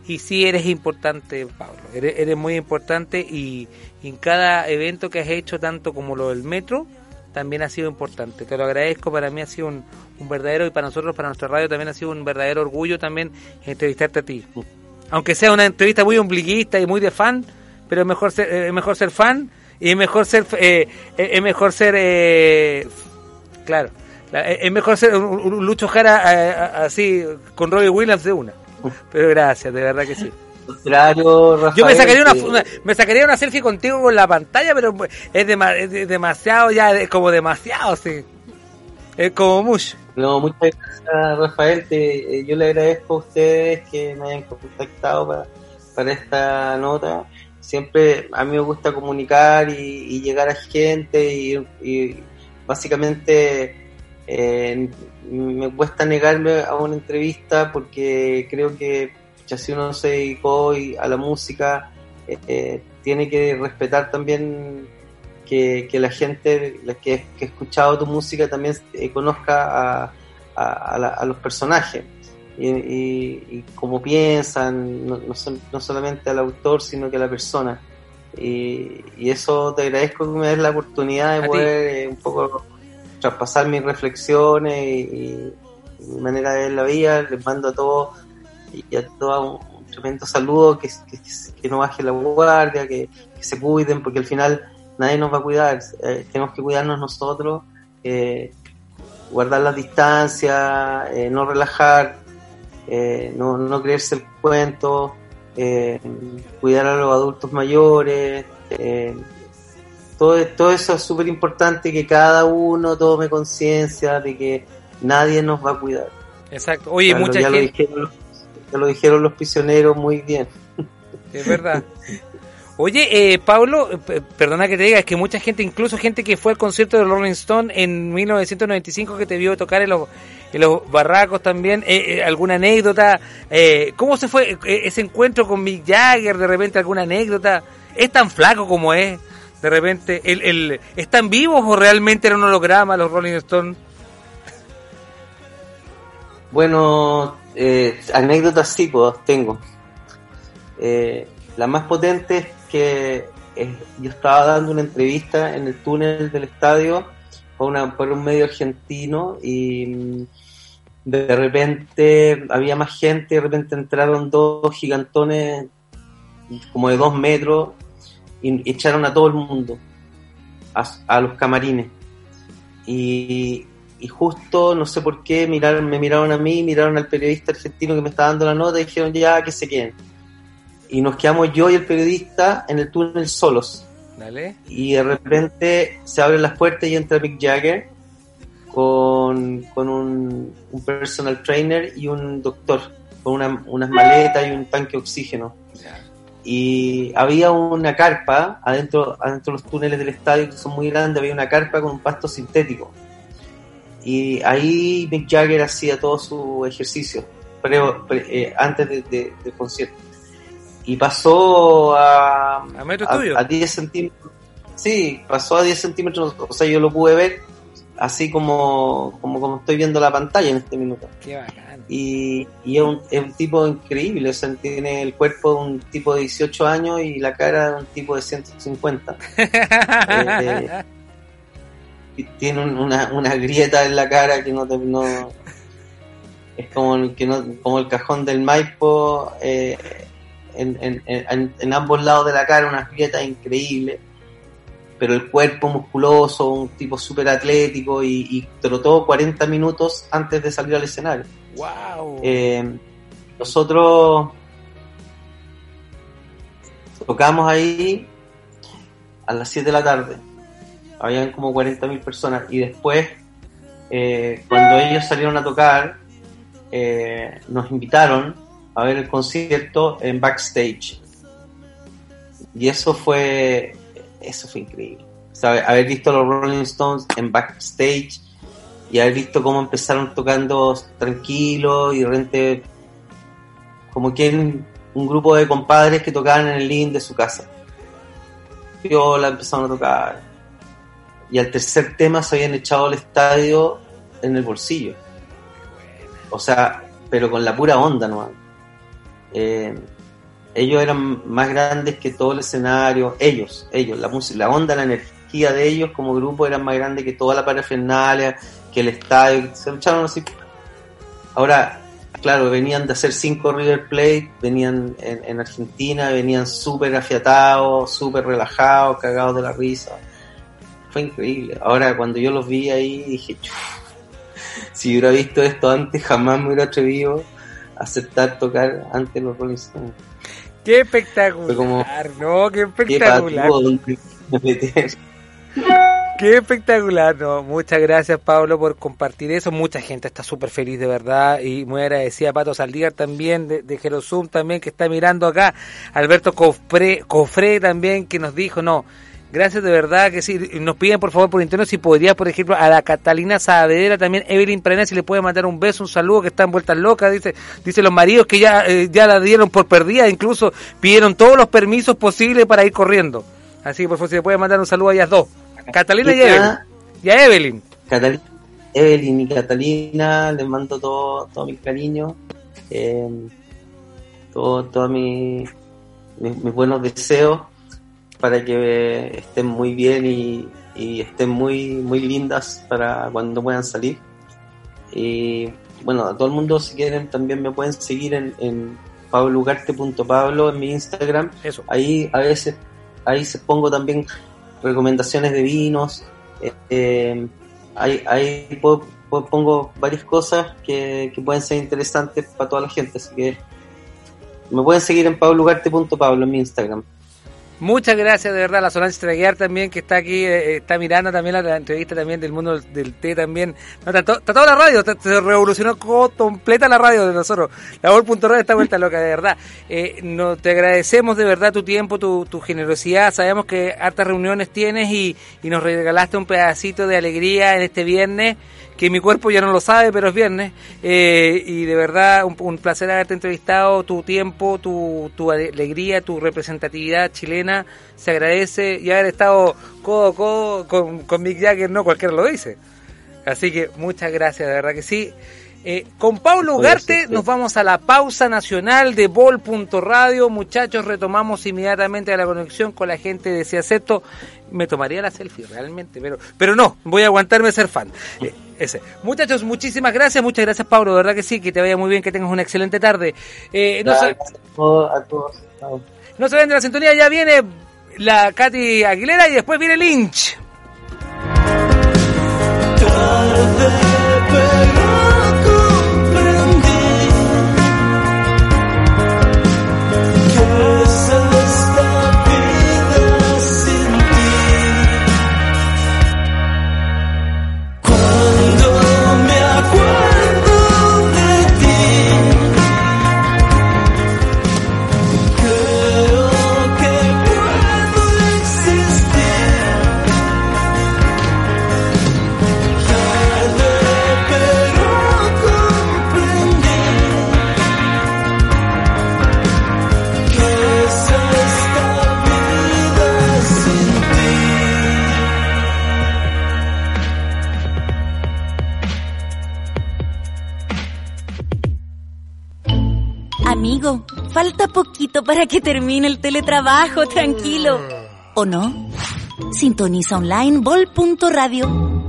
Y sí eres importante, Pablo, eres, muy importante y, y en cada evento que has hecho, tanto como lo del metro, también ha sido importante. Te lo agradezco, para mí ha sido un, un verdadero, y para nosotros, para nuestra radio, también ha sido un verdadero orgullo también entrevistarte a ti. Aunque sea una entrevista muy ombliguista y muy de fan, pero es mejor ser, eh, es mejor ser fan y es mejor ser, eh, eh, es mejor ser, eh, claro, la- eh, es mejor ser un, un- Lucho Jara eh, así con Robbie Williams de una. Pero gracias, de verdad que sí. Contrario, Rafael, Yo me sacaría una, una- me sacaría una selfie contigo con la pantalla, pero es, dema- es demasiado ya, es como demasiado, sí. Es como mucho. No, muchas gracias, Rafael. Te- eh, yo le agradezco a ustedes que me hayan contactado para, para esta nota. Siempre a mí me gusta comunicar y, y llegar a gente y, y básicamente eh, me cuesta negarme a una entrevista porque creo que ya si uno se dedicó hoy a la música eh, tiene que respetar también que, que la gente la que, que ha escuchado tu música también eh, conozca a, a- a la- a los personajes y, y- y cómo piensan, no, no sol- no solamente al autor, sino que a la persona. Y, y eso te agradezco que me des la oportunidad de poder eh, un poco traspasar mis reflexiones y, y mi manera de ver la vida. Les mando a todos y a todos un, tremendo saludo, que, que, que no baje la guardia, que, que se cuiden, porque al final nadie nos va a cuidar, eh, tenemos que cuidarnos nosotros, eh, guardar las distancias, eh, no relajar, eh, no, no creerse el cuento, cuidar a los adultos mayores, todo, todo eso es súper importante, que cada uno tome conciencia de que nadie nos va a cuidar. Exacto. Oye, lo- mucha lo ya lo dijeron los prisioneros muy bien. Es verdad. Oye, eh, Pablo, eh, perdona que te diga, es que mucha gente, incluso gente que fue al concierto de Rolling Stone en 1995 que te vio tocar en los, en los barracos también, eh, eh, alguna anécdota, eh, ¿cómo se fue ese encuentro con Mick Jagger? De repente alguna anécdota, ¿es tan flaco como es? De repente, el, el, ¿están vivos o realmente era un holograma los Rolling Stone? Bueno, eh, anécdotas sí, pues tengo. Eh, la más potente es que eh, yo estaba dando una entrevista en el túnel del estadio por, un medio argentino y mm, de repente había más gente, de repente entraron dos gigantones como de dos metros y echaron a todo el mundo, a, a los camarines. y, y justo, no sé por qué, miraron, me miraron a mí, miraron al periodista argentino que me estaba dando la nota y dijeron ya que se queden. Y nos quedamos yo y el periodista en el túnel solos. Dale. Y de repente se abren las puertas y entra Mick Jagger con, con un, un personal trainer y un doctor, con una- unas maletas y un tanque de oxígeno. Y había una carpa adentro, adentro de los túneles del estadio, que son muy grandes, había una carpa con un pasto sintético. Y ahí Mick Jagger hacía todo su ejercicio pre- eh, antes de- de- del concierto. Y pasó a, A metro tuyo. a 10 centímetros. Sí, pasó a 10 centímetros, o sea, yo lo pude ver así como, como, como estoy viendo la pantalla en este minuto. Qué bacán. Y, y es, un, es un tipo increíble, o sea, tiene el cuerpo de un tipo de 18 años y la cara de un tipo de 150. Eh, y tiene un- una, una grieta en la cara que no te... No, es como el, que no, como el cajón del Maipo, eh, en, en, en, en ambos lados de la cara unas grietas increíbles, pero el cuerpo musculoso, un tipo súper atlético y, y trotó 40 minutos antes de salir al escenario. wow. Eh, nosotros tocamos ahí a las 7 de la tarde. Habían como 40.000 personas. Y después, eh, cuando ellos salieron a tocar, eh, nos invitaron a ver el concierto en backstage. Y eso fue, eso fue increíble. O haber visto a los Rolling Stones en backstage y haber visto cómo empezaron tocando tranquilos y de repente como que eran un grupo de compadres que tocaban en el living de su casa. Viola empezaron a tocar. Y al tercer tema se habían echado al estadio en el bolsillo. O sea, pero con la pura onda nomás. Eh, ellos eran más grandes que todo el escenario. Ellos, ellos, la música, la onda, la energía de ellos como grupo eran más grandes que toda la parafernalia, que el estadio. Se echaron así. Ahora, claro, venían de hacer cinco River Plate, venían en, en Argentina, venían súper afiatados, súper relajados, cagados de la risa. Fue increíble. Ahora, cuando yo los vi ahí, dije, "Chuf, si hubiera visto esto antes, jamás me hubiera atrevido a aceptar tocar antes los Rolling Stones. Qué espectacular. Como- no, qué espectacular. Qué espectacular, no. Muchas gracias, Pablo, por compartir eso. Mucha gente está súper feliz, de verdad. Y muy agradecida a Pato Saldívar también, de, de también, que está mirando acá. Alberto Cofre, Cofre también, que nos dijo, no. Gracias de verdad que sí. Nos piden por favor por internet si podría, por ejemplo, a la Catalina Saavedra, también Evelyn Prenés, si le puede mandar un beso, un saludo, que están vueltas locas, dice, dice los maridos que ya, eh, ya la dieron por perdida, incluso pidieron todos los permisos posibles para ir corriendo. Así que por favor si le puede mandar un saludo a ellas dos. Catalina y Evelyn. Y a Evelyn. Catalina, Evelyn y Catalina, les mando todo, todo mi cariño, eh, todo, todo mi, mis, mis buenos deseos para que estén muy bien y, y estén muy, muy lindas para cuando puedan salir. Y bueno, a todo el mundo si quieren también me pueden seguir en, en pablugarte.pablo en mi Instagram Eso. ahí a veces ahí se pongo también recomendaciones de vinos eh, eh, ahí, ahí puedo- puedo- pongo varias cosas que, que pueden ser interesantes para toda la gente así que me pueden seguir en pablugarte.pablo en mi Instagram Muchas gracias de verdad a la Solange Traguiar también que está aquí, eh, está mirando también la, entrevista también del mundo del, té también. No, está, to- está toda la radio, está- se revolucionó co- completa la radio de nosotros. La Vol.radio está vuelta loca, de verdad. Eh, no, te agradecemos de verdad tu tiempo, tu, tu generosidad. Sabemos que hartas reuniones tienes y, y nos regalaste un pedacito de alegría en este viernes, que mi cuerpo ya no lo sabe, pero es viernes. Eh, y de verdad un, un placer haberte entrevistado, tu tiempo, tu, tu alegría, tu representatividad chilena, se agradece y haber estado codo a codo con, con Mick Jagger, no cualquiera lo dice. Así que muchas gracias, de verdad que sí. Eh, con Pablo Ugarte nos vamos a la pausa nacional de Bol.radio. Muchachos, retomamos inmediatamente la conexión con la gente de Si Acepto. Me tomaría la selfie realmente, pero pero no, voy a aguantarme a ser fan. Eh, ese. Muchachos, muchísimas gracias, muchas gracias Pablo, de verdad que sí, que te vaya muy bien, que tengas una excelente tarde. Eh, no, se, a todos, no se de la sintonía, ya viene la Katy Aguilera y después viene Lynch. Falta poquito para que termine el teletrabajo, tranquilo. ¿O no? Sintoniza online vol.radio.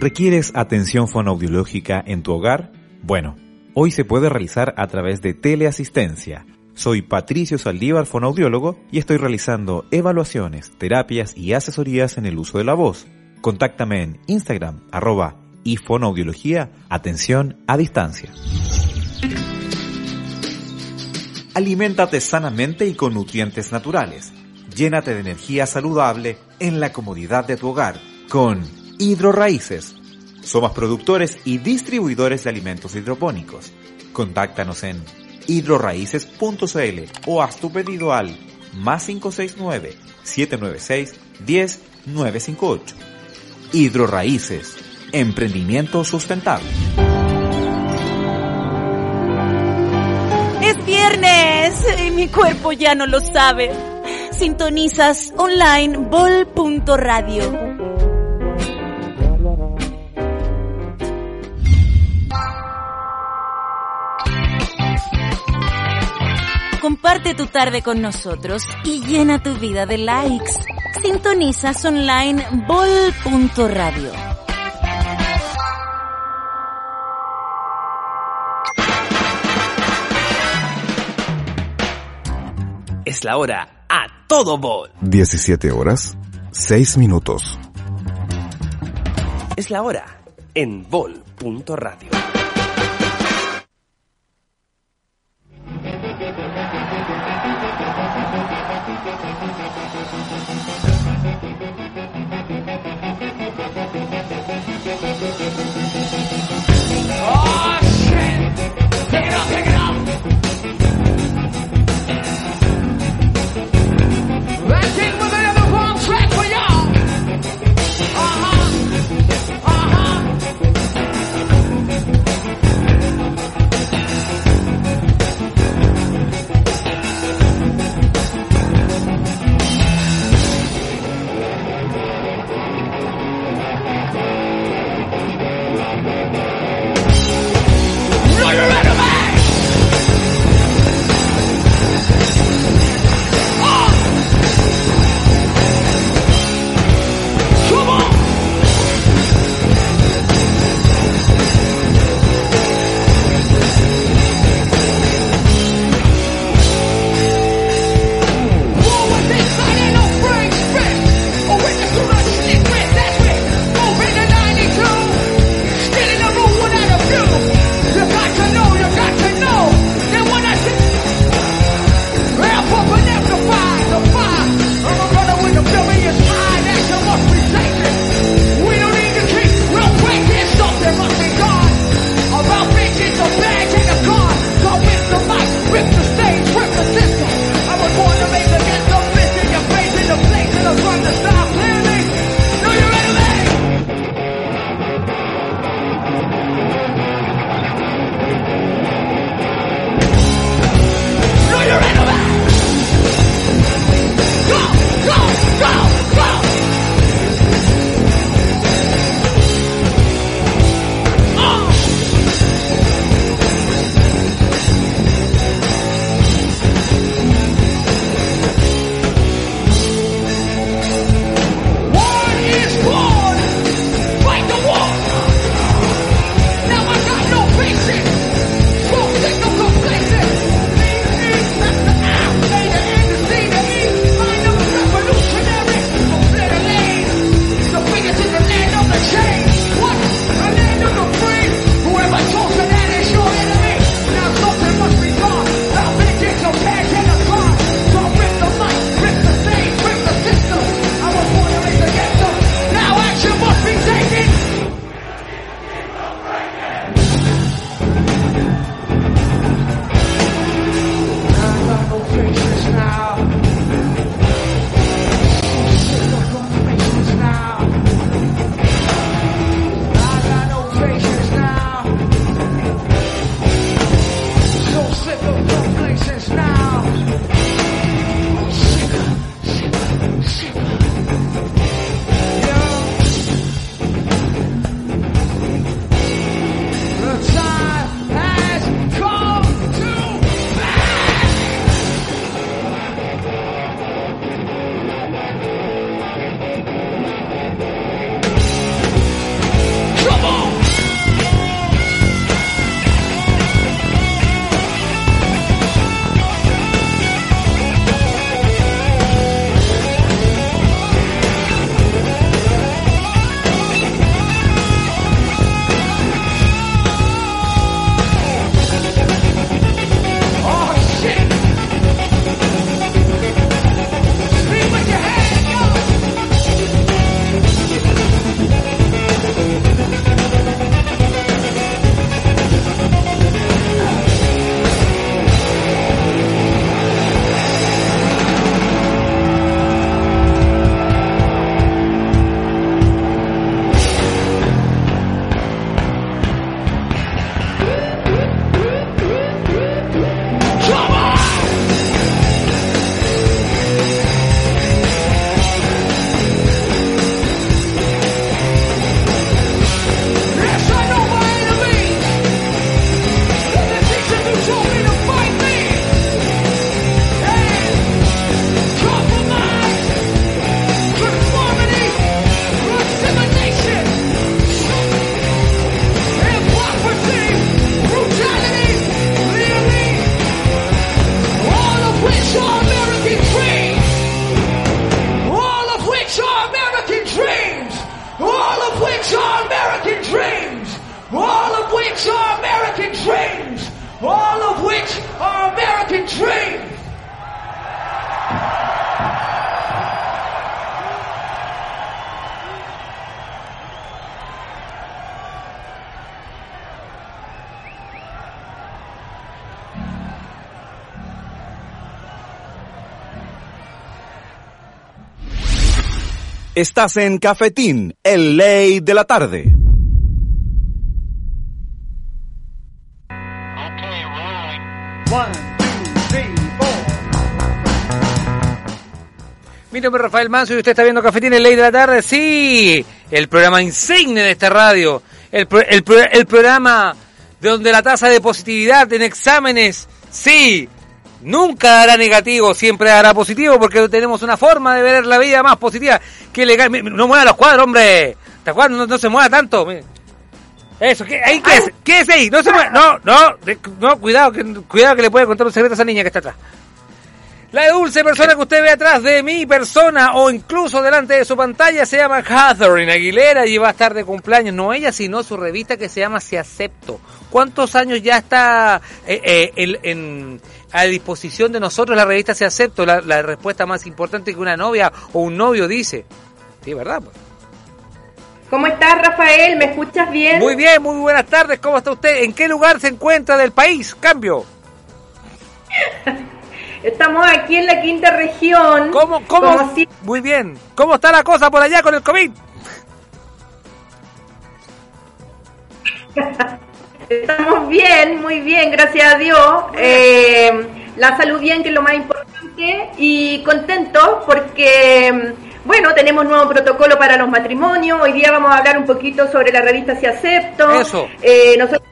¿Requieres atención fonoaudiológica en tu hogar? Bueno, hoy se puede realizar a través de teleasistencia. Soy Patricio Saldívar, fonoaudiólogo, y estoy realizando evaluaciones, terapias y asesorías en el uso de la voz. Contáctame en Instagram, arroba y fonoaudiología, atención a distancia. Aliméntate sanamente y con nutrientes naturales. Llénate de energía saludable en la comodidad de tu hogar con Hidroraíces. Somos productores y distribuidores de alimentos hidropónicos. Contáctanos en hidroraíces.cl o haz tu pedido al más 569 796 10958. Hidroraíces, emprendimiento sustentable. Y mi cuerpo ya no lo sabe. Sintonizas online vol.radio. Comparte tu tarde con nosotros y llena tu vida de likes. Sintonizas online vol.radio. Es la hora a todo bol. 17 horas, 6 minutos. Es la hora en bol.radio. Estás en Cafetín, el ley de la tarde. Mi nombre es Rafael Manso y usted está viendo Cafetín en Ley de la Tarde. Sí, el programa insigne de esta radio. El, el programa donde la tasa de positividad en exámenes, sí, nunca dará negativo, siempre dará positivo porque tenemos una forma de ver la vida más positiva. Que legal. No mueva los cuadros, hombre. ¿Te acuerdas? No, no se mueva tanto. Eso, ¿qué, ahí, ¿qué es? ¿Qué es ahí? No se mueva. No, no, no, cuidado que, cuidado que le puede contar un secreto a esa niña que está atrás. La dulce persona que usted ve atrás de mi persona o incluso delante de su pantalla se llama Catherine Aguilera y va a estar de cumpleaños. No ella, sino su revista que se llama Si Acepto. ¿Cuántos años ya está eh, eh, en- a disposición de nosotros la revista Si Acepto? La, la respuesta más importante que una novia o un novio dice. Sí, ¿verdad? pues? ¿Cómo estás, Rafael? ¿Me escuchas bien? Muy bien, muy buenas tardes. ¿Cómo está usted? ¿En qué lugar se encuentra del país? Cambio. Estamos aquí en la quinta región. ¿Cómo, cómo? Como si- Muy bien. ¿Cómo está la cosa por allá con el COVID? Estamos bien, muy bien, gracias a Dios. Eh, la salud bien, que es lo más importante. Y contentos porque, bueno, tenemos nuevo protocolo para los matrimonios. Hoy día vamos a hablar un poquito sobre la revista Si Acepto. Eso. Eh, nosotros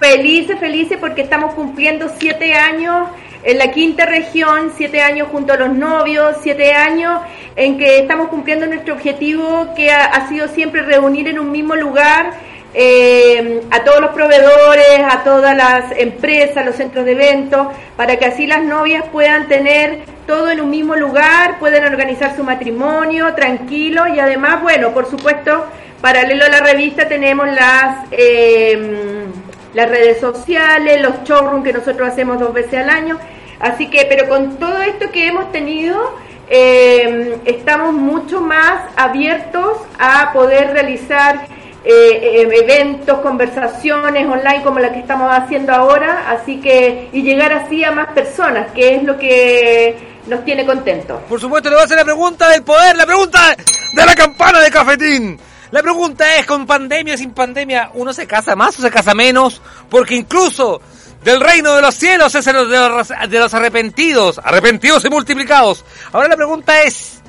felices, felices porque estamos cumpliendo siete años en la quinta región, siete años junto a los novios, siete años en que estamos cumpliendo nuestro objetivo que ha, ha sido siempre reunir en un mismo lugar eh, a todos los proveedores, a todas las empresas, los centros de eventos, para que así las novias puedan tener todo en un mismo lugar, pueden organizar su matrimonio tranquilo y además, bueno, por supuesto, paralelo a la revista tenemos las... eh, las redes sociales, los showrooms que nosotros hacemos dos veces al año. Así que, pero con todo esto que hemos tenido, eh, estamos mucho más abiertos a poder realizar eh, eh, eventos, conversaciones online como la que estamos haciendo ahora, así que, y llegar así a más personas, que es lo que nos tiene contentos. Por supuesto, le voy a hacer la pregunta del poder, la pregunta de la campana de cafetín. La pregunta es, con pandemia o sin pandemia, ¿uno se casa más o se casa menos? Porque incluso del reino de los cielos es el de los, de los arrepentidos, arrepentidos y multiplicados. Ahora la pregunta es,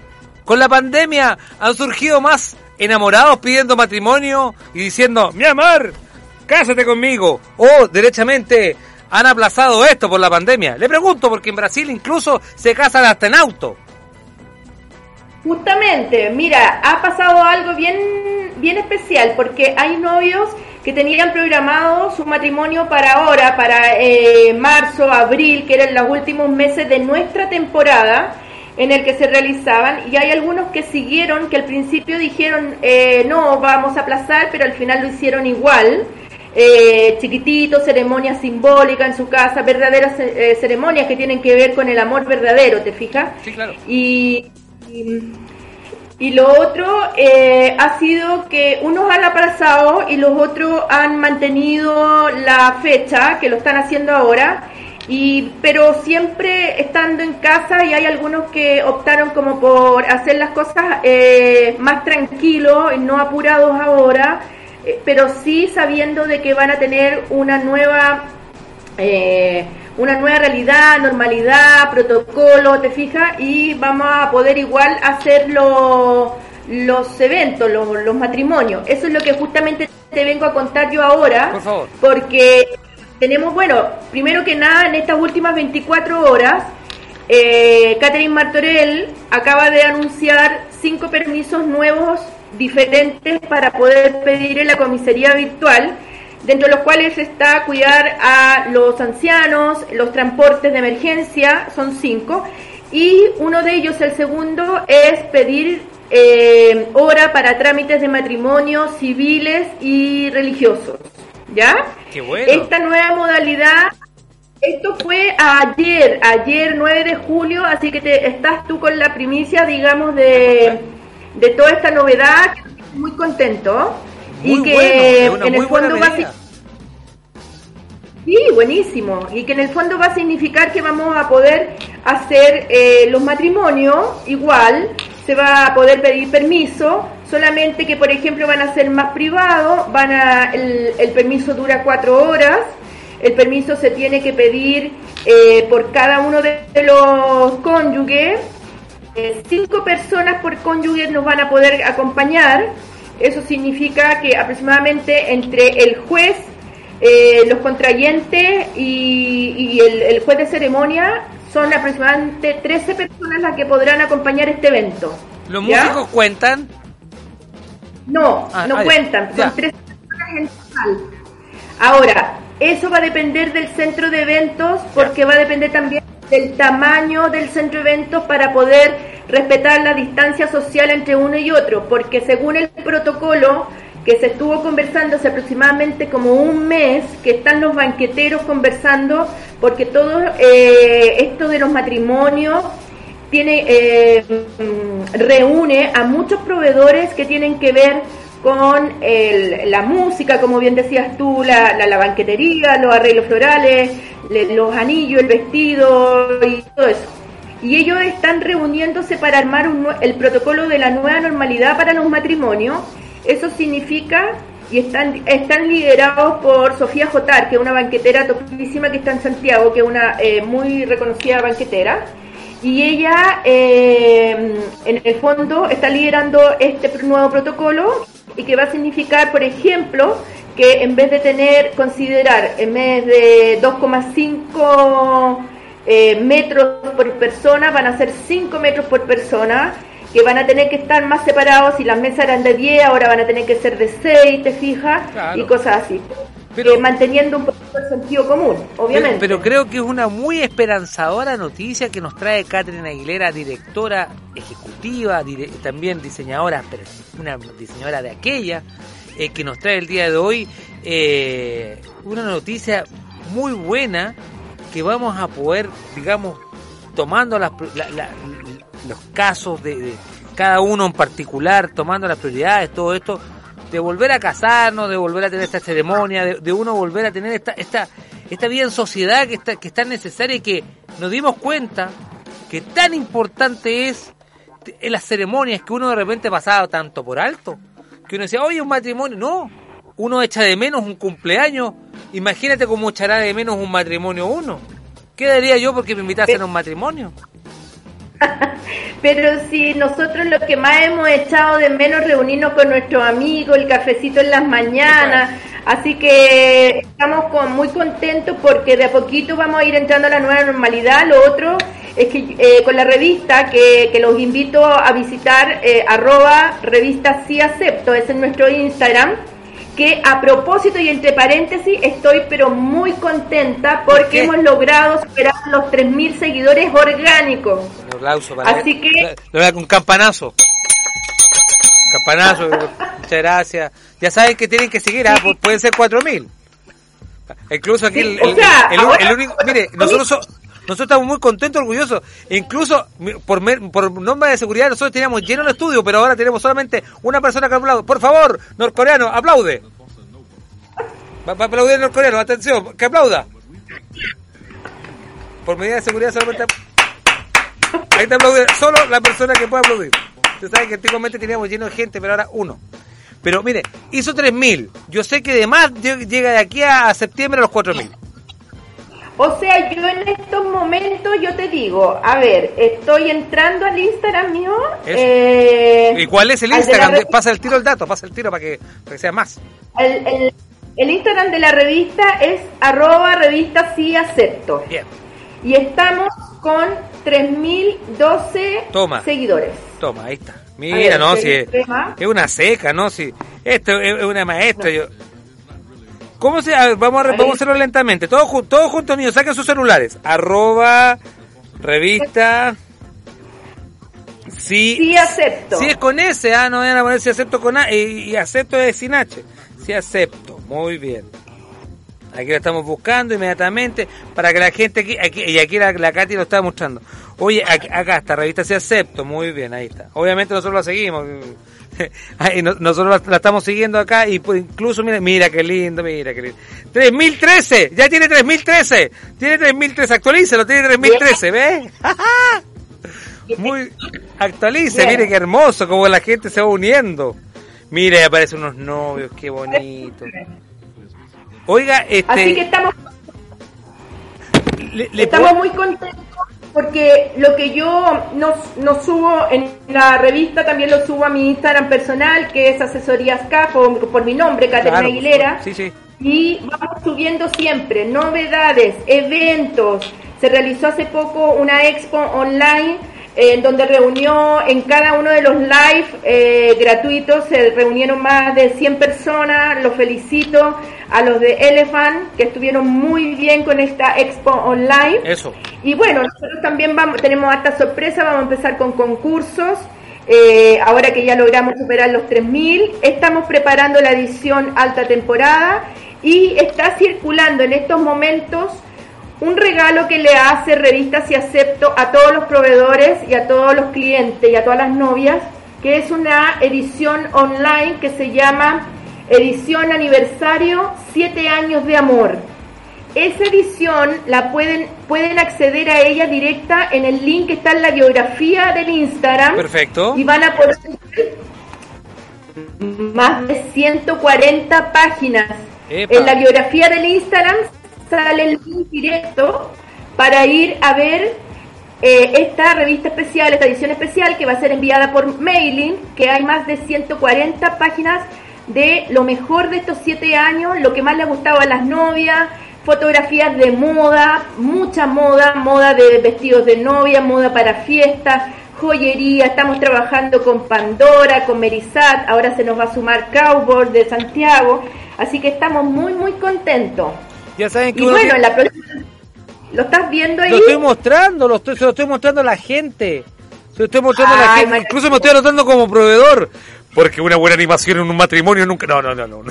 ¿con la pandemia han surgido más enamorados pidiendo matrimonio y diciendo, mi amor, cásate conmigo? O, derechamente, han aplazado esto por la pandemia. Le pregunto porque en Brasil incluso se casan hasta en auto. Justamente, mira, ha pasado algo bien, bien especial porque hay novios que tenían programado su matrimonio para ahora, para eh, marzo, abril, que eran los últimos meses de nuestra temporada en el que se realizaban y hay algunos que siguieron, que al principio dijeron eh, no, vamos a aplazar, pero al final lo hicieron igual. Eh, chiquitito, ceremonias simbólicas en su casa, verdaderas eh, ceremonias que tienen que ver con el amor verdadero, ¿te fijas? Sí, claro. Y, y, y lo otro eh, ha sido que unos han aplazado y los otros han mantenido la fecha, que lo están haciendo ahora, y pero siempre estando en casa y hay algunos que optaron como por hacer las cosas eh, más tranquilos y no apurados ahora, eh, pero sí sabiendo de que van a tener una nueva eh, una nueva realidad, normalidad, protocolo, ¿te fijas? Y vamos a poder igual hacer lo- los eventos, los, los matrimonios. Eso es lo que justamente te vengo a contar yo ahora. Por favor. Porque tenemos, bueno, primero que nada, en estas últimas 24 horas, eh, Catherine Martorell acaba de anunciar cinco permisos nuevos diferentes para poder pedir en la comisaría virtual, dentro de los cuales está cuidar a los ancianos, los transportes de emergencia, son cinco, y uno de ellos, el segundo, es pedir eh, hora para trámites de matrimonio civiles y religiosos. ¿Ya? Qué bueno. Esta nueva modalidad, esto fue ayer, ayer 9 de julio, así que te, estás tú con la primicia, digamos, de, de toda esta novedad, que estoy muy contento. y Muy que bueno, es una en muy el fondo buena va a. Sí, buenísimo. Y que en el fondo va a significar que vamos a poder hacer eh, los matrimonios igual, se va a poder pedir permiso, solamente que por ejemplo van a ser más privados, van a, el, el permiso dura cuatro horas, el permiso se tiene que pedir eh, por cada uno de los cónyuges, eh, cinco personas por cónyuge nos van a poder acompañar, eso significa que aproximadamente entre el juez, eh, los contrayentes y, y el, el juez de ceremonia son aproximadamente 13 personas las que podrán acompañar este evento. ¿Los ¿Ya? músicos cuentan? No, Ah, no ah, cuentan, son Ya. 13 personas en total. Ahora, eso va a depender del centro de eventos porque va a depender también del tamaño del centro de eventos para poder respetar la distancia social entre uno y otro, porque según el protocolo que se estuvo conversando hace aproximadamente como un mes, que están los banqueteros conversando, porque todo eh, esto de los matrimonios tiene eh, reúne a muchos proveedores que tienen que ver con el- la música, como bien decías tú, la, banquetería, los arreglos florales, le- los anillos, el vestido y todo eso. Y ellos están reuniéndose para armar un el protocolo de la nueva normalidad para los matrimonios. Eso significa, y están, están liderados por Sofía Jotar, que es una banquetera topísima que está en Santiago, que es una eh, muy reconocida banquetera y ella eh, en el fondo está liderando este nuevo protocolo y que va a significar, por ejemplo, que en vez de tener, considerar en vez de 2,5 eh, metros por persona, van a ser 5 metros por persona, que van a tener que estar más separados, si las mesas eran de 10, ahora van a tener que ser de 6, te fijas, Claro. y cosas así. Pero- Eh, manteniendo un poco el sentido común, obviamente. Pero, pero creo que es una muy esperanzadora noticia que nos trae Catherine Aguilera, directora ejecutiva, dire- también diseñadora, pero una diseñadora de aquella, eh, que nos trae el día de hoy eh, una noticia muy buena que vamos a poder, digamos, tomando las, pr- la- la- los casos de, de cada uno en particular, tomando las prioridades, todo esto, de volver a casarnos, de volver a tener esta ceremonia, de, de uno volver a tener esta, esta, esta vida en sociedad que, está, que es tan necesaria y que nos dimos cuenta que tan importante es en las ceremonias que uno de repente pasaba tanto por alto, que uno decía, oye, un matrimonio, no, uno echa de menos un cumpleaños, imagínate cómo echará de menos un matrimonio uno. ¿Qué daría yo porque me invitasen a un matrimonio? Pero si nosotros lo que más hemos echado de menos reunirnos con nuestros amigos, el cafecito en las mañanas, así que estamos con- muy contentos porque de a poquito vamos a ir entrando a la nueva normalidad. Lo otro es que eh, con la revista que, que los invito a visitar, eh, arroba revista sí acepto, ese es nuestro Instagram que a propósito y entre paréntesis estoy pero muy contenta ¿Por porque qué? hemos logrado superar los 3.000 seguidores orgánicos. Un aplauso para Así que- Lo hago con campanazo. Campanazo, muchas gracias. Ya saben que tienen que seguir, ah, pu- pueden ser 4000. Incluso aquí Sí, el, sea, el único. Mire, nosotros, so- nosotros estamos muy contentos, orgullosos. Incluso por, por norma de seguridad, nosotros teníamos lleno el estudio, pero ahora tenemos solamente una persona que aplaude. Por favor, norcoreano, aplaude. Va, va a aplaudir el norcoreano, atención, que aplauda. Por medida de seguridad solamente Ahí te aplaude solo la persona que puede aplaudir. Usted sabe que antiguamente teníamos lleno de gente, pero ahora uno. Pero mire, hizo 3.000. Yo sé que de más lle- llega de aquí a septiembre a los 4.000. O sea, yo en estos momentos, yo te digo, a ver, estoy entrando al Instagram mío. Eh, ¿Y cuál es el Instagram? De- Pasa el tiro el dato, pasa el tiro para que, para que sea más. el, el- el Instagram de la revista es arroba revista sí acepto. Bien, Y estamos con 3.012 Toma. seguidores. toma, ahí está. Mira, ver, no, ¿qué si es, es una seca, ¿no? Si esto es, es una maestra. Yo... ¿Cómo se...? a ver, vamos, a, vamos a hacerlo lentamente. Todos, todos juntos, niños, saquen sus celulares. Arroba, revista... Sí, Sí acepto. Sí es con S, ah, no vayan a poner si acepto con A y, y acepto es sin H. Sí acepto, muy bien. Aquí lo estamos buscando inmediatamente para que la gente aquí, aquí- y aquí la, la Katy lo está mostrando. Oye, aquí- acá está, revista sí acepto, muy bien, ahí está. Obviamente nosotros la seguimos. Nosotros la, estamos siguiendo acá y pues, incluso mira, mira qué lindo, mira qué lindo. 3013, ya tiene 3013, tiene 3013, actualícelo, tiene 3013, ¿ves? Muy actualice, mire qué hermoso, como la gente se va uniendo. Mire, aparecen unos novios, qué bonito. Oiga, este Así que estamos, le- le estamos puedo- muy contentos porque lo que yo no, no subo en la revista también lo subo a mi Instagram personal, que es Asesorías por, por mi nombre, Caterina Claro, Aguilera. Sí, sí. y vamos subiendo siempre novedades, eventos. Se realizó hace poco una expo online en donde reunió en cada uno de los live eh, gratuitos, se reunieron más de 100 personas, los felicito a los de Elephant que estuvieron muy bien con esta expo online. Eso. Y bueno, nosotros también vamos, tenemos harta sorpresa, vamos a empezar con concursos. Eh, ahora que ya logramos superar los 3.000, estamos preparando la edición alta temporada y está circulando en estos momentos un regalo que le hace Revistas y Acepto a todos los proveedores y a todos los clientes y a todas las novias, que es una edición online que se llama Edición Aniversario 7 años de amor. Esa edición la pueden, pueden acceder a ella directa en el link que está en la biografía del Instagram. Perfecto. Y van a poder ver más de 140 páginas. Epa. En la biografía del Instagram sale el link directo para ir a ver eh, esta revista especial, esta edición especial que va a ser enviada por mailing, que hay más de 140 páginas de lo mejor de estos siete años, lo que más le ha gustado a las novias, fotografías de moda, mucha moda, moda de vestidos de novia, moda para fiestas, joyería, estamos trabajando con Pandora, con Merisat, ahora se nos va a sumar Cowboy de Santiago, así que estamos muy muy contentos. Ya saben que Y uno bueno, tiene- en la próxima... ¿Lo estás viendo ahí? Lo estoy mostrando, lo estoy, se lo estoy mostrando a la gente. Se lo estoy mostrando a la gente. Incluso me estoy anotando como proveedor. Porque una buena animación en un matrimonio nunca. No, no, no, no.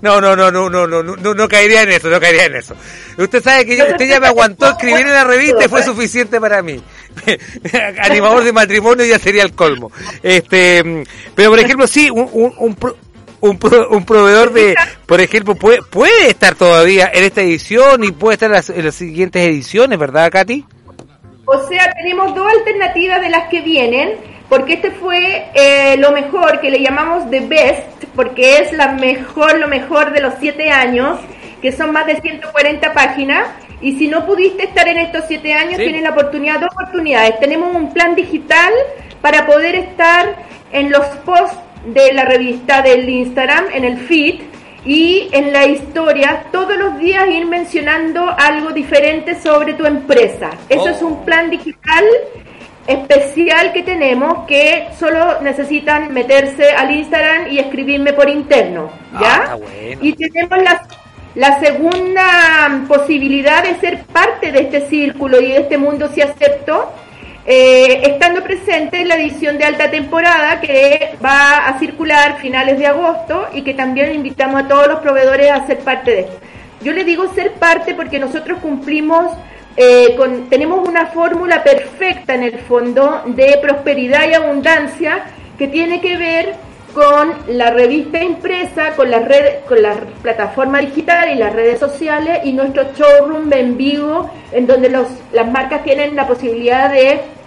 No, no, no, no, no, no, no, no, no caería en eso, no caería en eso. Usted sabe que yo- usted ya me aguantó escribir en la revista y fue suficiente para mí. Animador de matrimonio ya sería el colmo. Este, pero por ejemplo, sí, un, un, un, pro- un, pro- un proveedor de, por ejemplo, puede, puede estar todavía en esta edición y puede estar en las, en las siguientes ediciones, ¿verdad, Katy? O sea, tenemos dos alternativas de las que vienen, porque este fue eh, lo mejor, que le llamamos The Best, porque es la mejor, lo mejor de los siete años, que son más de 140 páginas. Y si no pudiste estar en estos siete años, Sí. tienes la oportunidad, dos oportunidades. Tenemos un plan digital para poder estar en los posts de la revista del Instagram, en el feed, y en la historia todos los días ir mencionando algo diferente sobre tu empresa. Eso Oh. es un plan digital especial que tenemos que solo necesitan meterse al Instagram y escribirme por interno, ¿ya? Ah, está bueno. Y tenemos la, la segunda posibilidad de ser parte de este círculo y de este mundo si acepto, eh, estando presente en la edición de alta temporada que va a circular finales de agosto y que también invitamos a todos los proveedores a ser parte de esto. Yo le digo ser parte porque nosotros cumplimos, eh, con, tenemos una fórmula perfecta en el fondo de prosperidad y abundancia que tiene que ver con la revista impresa, con las redes, con la plataforma digital y las redes sociales y nuestro showroom en vivo, en donde los, las marcas tienen la posibilidad de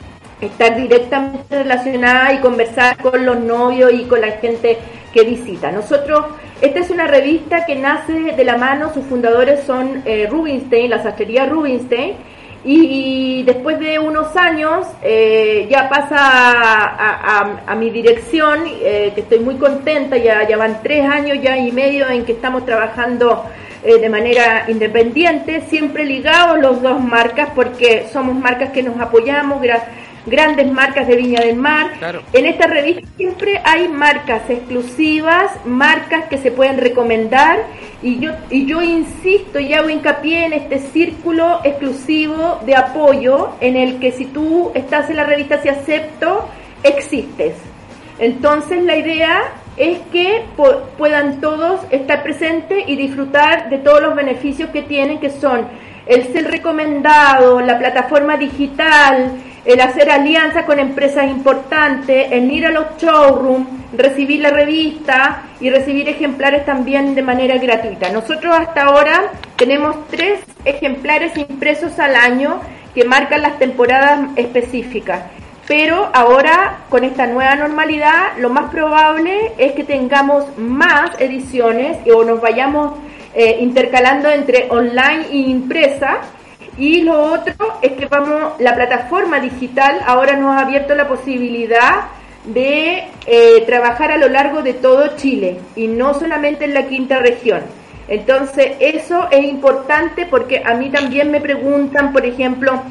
estar directamente relacionada y conversar con los novios y con la gente que visita. Nosotros, esta es una revista que nace de la mano, sus fundadores son eh, Rubinstein, la sastrería Rubinstein, y, después de unos años eh, ya pasa a, mi dirección, eh, que estoy muy contenta, ya, ya van tres años ya y medio en que estamos trabajando de manera independiente, siempre ligados los dos marcas porque somos marcas que nos apoyamos, grandes marcas de Viña del Mar. Claro. En esta revista siempre hay marcas exclusivas, marcas que se pueden recomendar y yo, y yo insisto y hago hincapié en este círculo exclusivo de apoyo en el que si tú estás en la revista Si Acepto, existes. Entonces la idea es que puedan todos estar presentes y disfrutar de todos los beneficios que tienen, que son el ser recomendado, la plataforma digital, el hacer alianzas con empresas importantes, el ir a los showrooms, recibir la revista y recibir ejemplares también de manera gratuita. Nosotros hasta ahora tenemos tres ejemplares impresos al año que marcan las temporadas específicas. Pero ahora, con esta nueva normalidad, lo más probable es que tengamos más ediciones o nos vayamos eh, intercalando entre online e impresa. Y lo otro es que vamos, la plataforma digital ahora nos ha abierto la posibilidad de eh, trabajar a lo largo de todo Chile y no solamente en la quinta región. Entonces, eso es importante porque a mí también me preguntan, por ejemplo,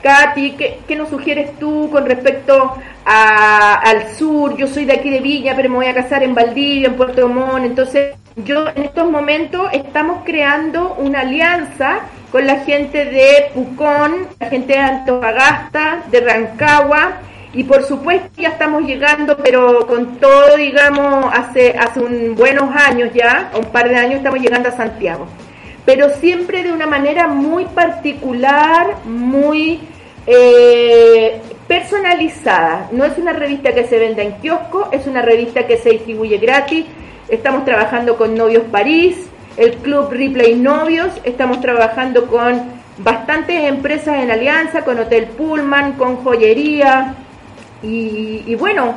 Katy, ¿qué, nos sugieres tú con respecto al sur? Yo soy de aquí de Villa, pero me voy a casar en Valdivia, en Puerto Montt. Entonces, yo en estos momentos estamos creando una alianza con la gente de Pucón, la gente de Antofagasta, de Rancagua, y por supuesto ya estamos llegando, pero con todo, digamos, hace, hace un buenos años ya, un par de años estamos llegando a Santiago pero siempre de una manera muy particular, muy eh, personalizada. No es una revista que se venda en kiosco, es una revista que se distribuye gratis. Estamos trabajando con Novios París, el Club Replay Novios, estamos trabajando con bastantes empresas en alianza, con Hotel Pullman, con joyería y, bueno,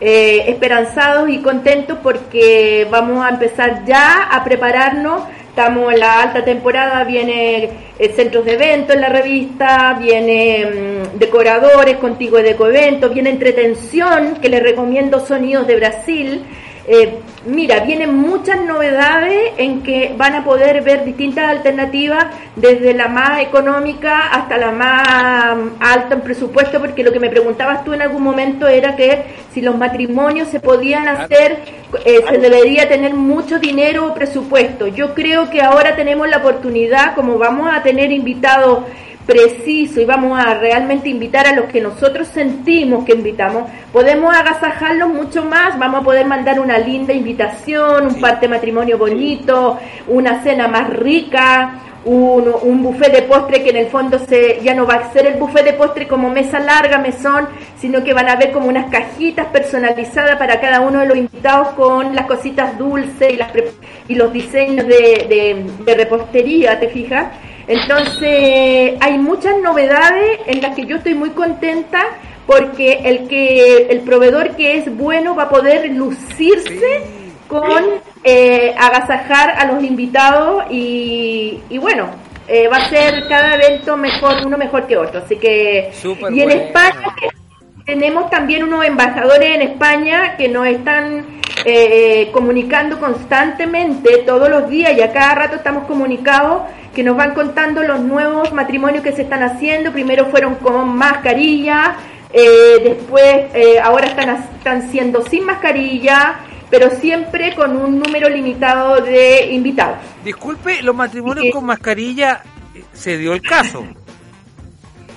eh, esperanzados y contentos porque vamos a empezar ya a prepararnos. Estamos en la alta temporada, viene centros de eventos en la revista, viene mm, decoradores, contigo de eventos, viene entretención, que les recomiendo Sonidos de Brasil, eh, mira, vienen muchas novedades en que van a poder ver distintas alternativas, desde la más económica hasta la más alta en presupuesto, porque lo que me preguntabas tú en algún momento era que si los matrimonios se podían hacer, eh, se debería tener mucho dinero o presupuesto. Yo creo que ahora tenemos la oportunidad, como vamos a tener invitados preciso y vamos a realmente invitar a los que nosotros sentimos que invitamos, podemos agasajarlos mucho más, vamos a poder mandar una linda invitación, un parte matrimonio bonito, una cena más rica, un, un, buffet de postre que en el fondo se, ya no va a ser el buffet de postre como mesa larga, mesón, sino que van a ver como unas cajitas personalizadas para cada uno de los invitados con las cositas dulces y, las, y los diseños de, de, de repostería, ¿te fijas? Entonces, hay muchas novedades en las que yo estoy muy contenta porque el que el proveedor que es bueno va a poder lucirse con eh, agasajar a los invitados y, bueno, eh, va a ser cada evento mejor, uno mejor que otro. Así que, y en España tenemos también unos embajadores en España que nos están eh, comunicando constantemente todos los días y a cada rato estamos comunicados que nos van contando los nuevos matrimonios que se están haciendo. Primero fueron con mascarilla, eh, después eh, ahora están, están siendo sin mascarilla, pero siempre con un número limitado de invitados. Disculpe, los matrimonios con mascarilla se dio el caso.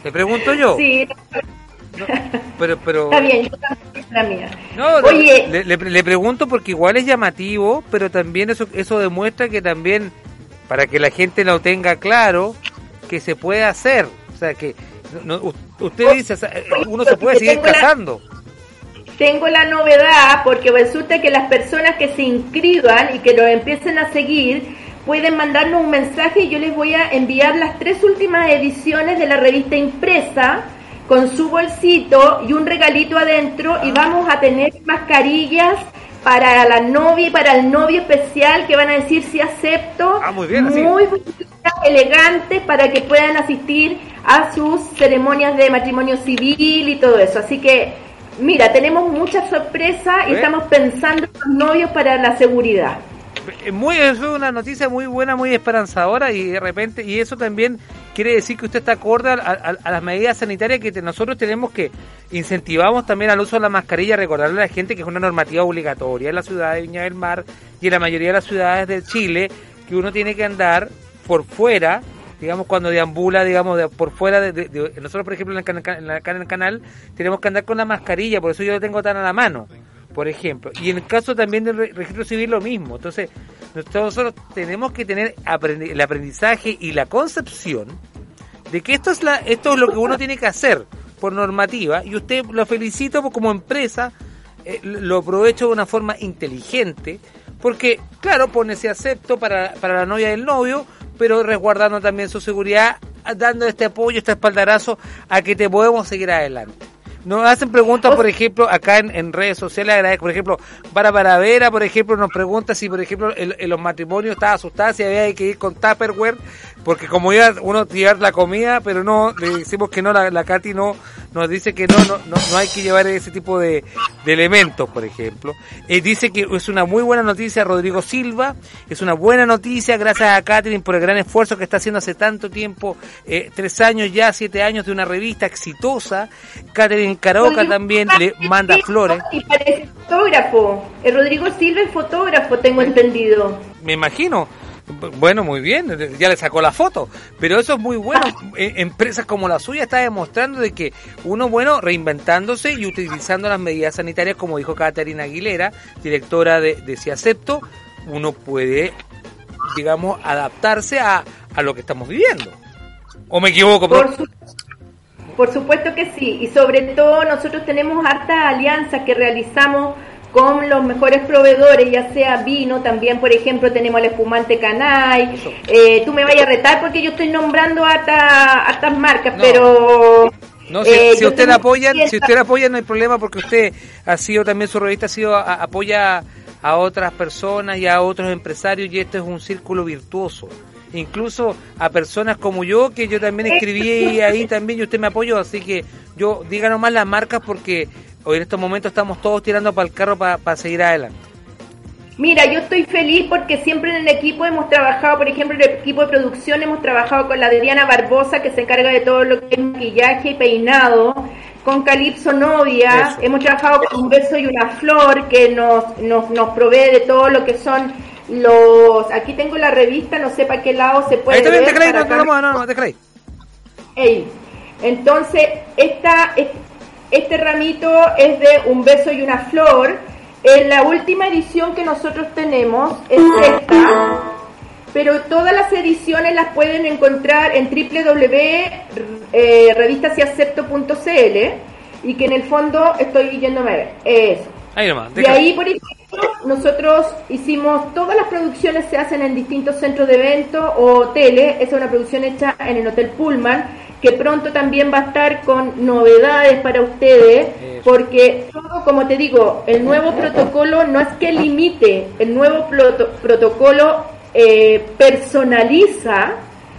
Te pregunto yo. Sí. Pero, pero... Está bien, yo también la mía. Oye, le, le, pregunto porque igual es llamativo, pero también eso, eso demuestra que también para que la gente lo tenga claro que se puede hacer. O sea, que usted dice, uno se puede seguir casando. tengo la novedad porque resulta que las personas que se inscriban y que lo empiecen a seguir pueden mandarnos un mensaje y yo les voy a enviar las tres últimas ediciones de la revista impresa con su bolsito y un regalito adentro y vamos a tener mascarillas para la novia y para el novio especial que van a decir si acepto. Ah, muy bien, muy elegantes para que puedan asistir a sus ceremonias de matrimonio civil y todo eso. Así que, mira, tenemos muchas sorpresas y estamos pensando en los novios para la seguridad. Eh, muy, es una noticia muy buena, muy esperanzadora y de repente, y eso también quiere decir que usted está acorde a, las medidas sanitarias que nosotros tenemos que incentivamos también al uso de la mascarilla, recordarle a la gente que es una normativa obligatoria en la ciudad de Viña del Mar y en la mayoría de las ciudades de Chile, que uno tiene que andar por fuera digamos, cuando deambula, digamos, de- por fuera de, Nosotros, por ejemplo, en el, en la- en el canal, tenemos que andar con la mascarilla, por eso yo lo tengo tan a la mano, por ejemplo. Y en el caso también del re- registro civil, lo mismo. Entonces, nosotros tenemos que tener el aprendizaje y la concepción de que esto es, la, esto es lo que uno tiene que hacer por normativa, y usted lo felicito como empresa, eh, lo aprovecho de una forma inteligente, porque, claro, pone ese acepto para, para la novia del novio, pero resguardando también su seguridad, dando este apoyo, este espaldarazo a que te podemos seguir adelante. Nos hacen preguntas, por ejemplo, acá en, en redes sociales, agradezco, por ejemplo, para Paravera, por ejemplo, nos pregunta si, por ejemplo, en, en los matrimonios estaba asustada si había que ir con Tupperware, porque como iba uno a llevar la comida, pero no, le decimos que no, la, la Katy no, nos dice que no, no, no, no hay que llevar ese tipo de, de elementos, por ejemplo. Eh, dice que es una muy buena noticia Rodrigo Silva, es una buena noticia gracias a Catherine por el gran esfuerzo que está haciendo hace tanto tiempo, eh, tres años ya, siete años de una revista exitosa. Catherine Caroca Rodrigo también Silva le manda flores. Y parece fotógrafo. El Rodrigo Silva es fotógrafo, tengo entendido. Me imagino. Bueno, muy bien, ya le sacó la foto, pero eso es muy bueno. Eh, Empresas como la suya está demostrando de que uno, bueno, reinventándose y utilizando las medidas sanitarias, como dijo Caterina Aguilera, directora de, de Si Acepto, uno puede, digamos, adaptarse a, a lo que estamos viviendo. ¿O me equivoco? Por, su- por supuesto que sí, y sobre todo nosotros tenemos hartas alianzas que realizamos con los mejores proveedores, ya sea vino, también por ejemplo tenemos el espumante Canay, eh, tú me vayas a retar porque yo estoy nombrando hartas hartas marcas, No. pero... No, si, eh, si usted la apoya, si usted la apoya no hay problema porque usted ha sido también su revista ha sido a- apoya a otras personas y a otros empresarios y esto es un círculo virtuoso. Incluso a personas como yo que yo también escribí ahí también y usted me apoyó, así que yo diga nomás las marcas porque hoy en estos momentos estamos todos tirando para el carro para seguir adelante. Mira, yo estoy feliz porque siempre en el equipo hemos trabajado, por ejemplo, en el equipo de producción hemos trabajado con la Adriana Barbosa, que se encarga de todo lo que es maquillaje y peinado, con Calipso Novia, Eso. hemos trabajado con un beso y una flor, que nos, nos, nos provee de todo lo que son los... Aquí tengo la revista, no sé para qué lado se puede Ahí también ver. te no, acá. no, no, no, te crees. Ey, Entonces, esta, es- este ramito es de un beso y una flor. En la última edición que nosotros tenemos es esta, pero todas las ediciones las pueden encontrar en www.revistasiacepto.cl y que en el fondo estoy yéndome a ver. Eso. Ahí nomás. Y ahí, por ejemplo, nosotros hicimos, todas las producciones se hacen en distintos centros de eventos o hoteles. Esa es una producción hecha en el Hotel Pullman, que pronto también va a estar con novedades para ustedes, porque todo, como te digo, el nuevo protocolo no es que limite, el nuevo proto- protocolo eh, personaliza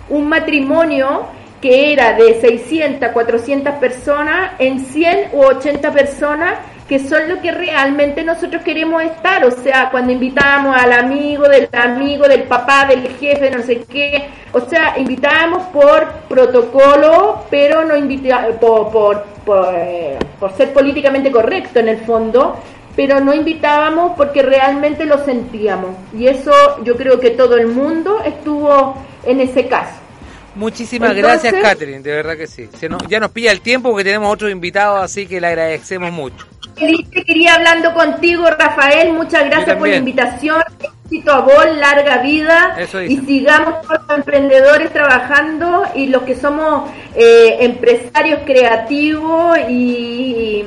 un matrimonio que era de 600, 400 personas en 100 u 80 personas que son lo que realmente nosotros queremos estar, o sea, cuando invitamos al amigo del amigo, del papá, del jefe, no sé qué, o sea, invitábamos por protocolo, pero no invita por, por, por, por ser políticamente correcto en el fondo, pero no invitábamos porque realmente lo sentíamos. Y eso yo creo que todo el mundo estuvo en ese caso. Muchísimas Entonces- gracias, Catherine, de verdad que sí. Se nos- ya nos pilla el tiempo porque tenemos otros invitados, así que le agradecemos mucho. Quería hablando contigo, Rafael. Muchas gracias por la invitación. Éxito a vos, larga vida. Eso y sigamos todos los emprendedores trabajando y los que somos eh, empresarios creativos y,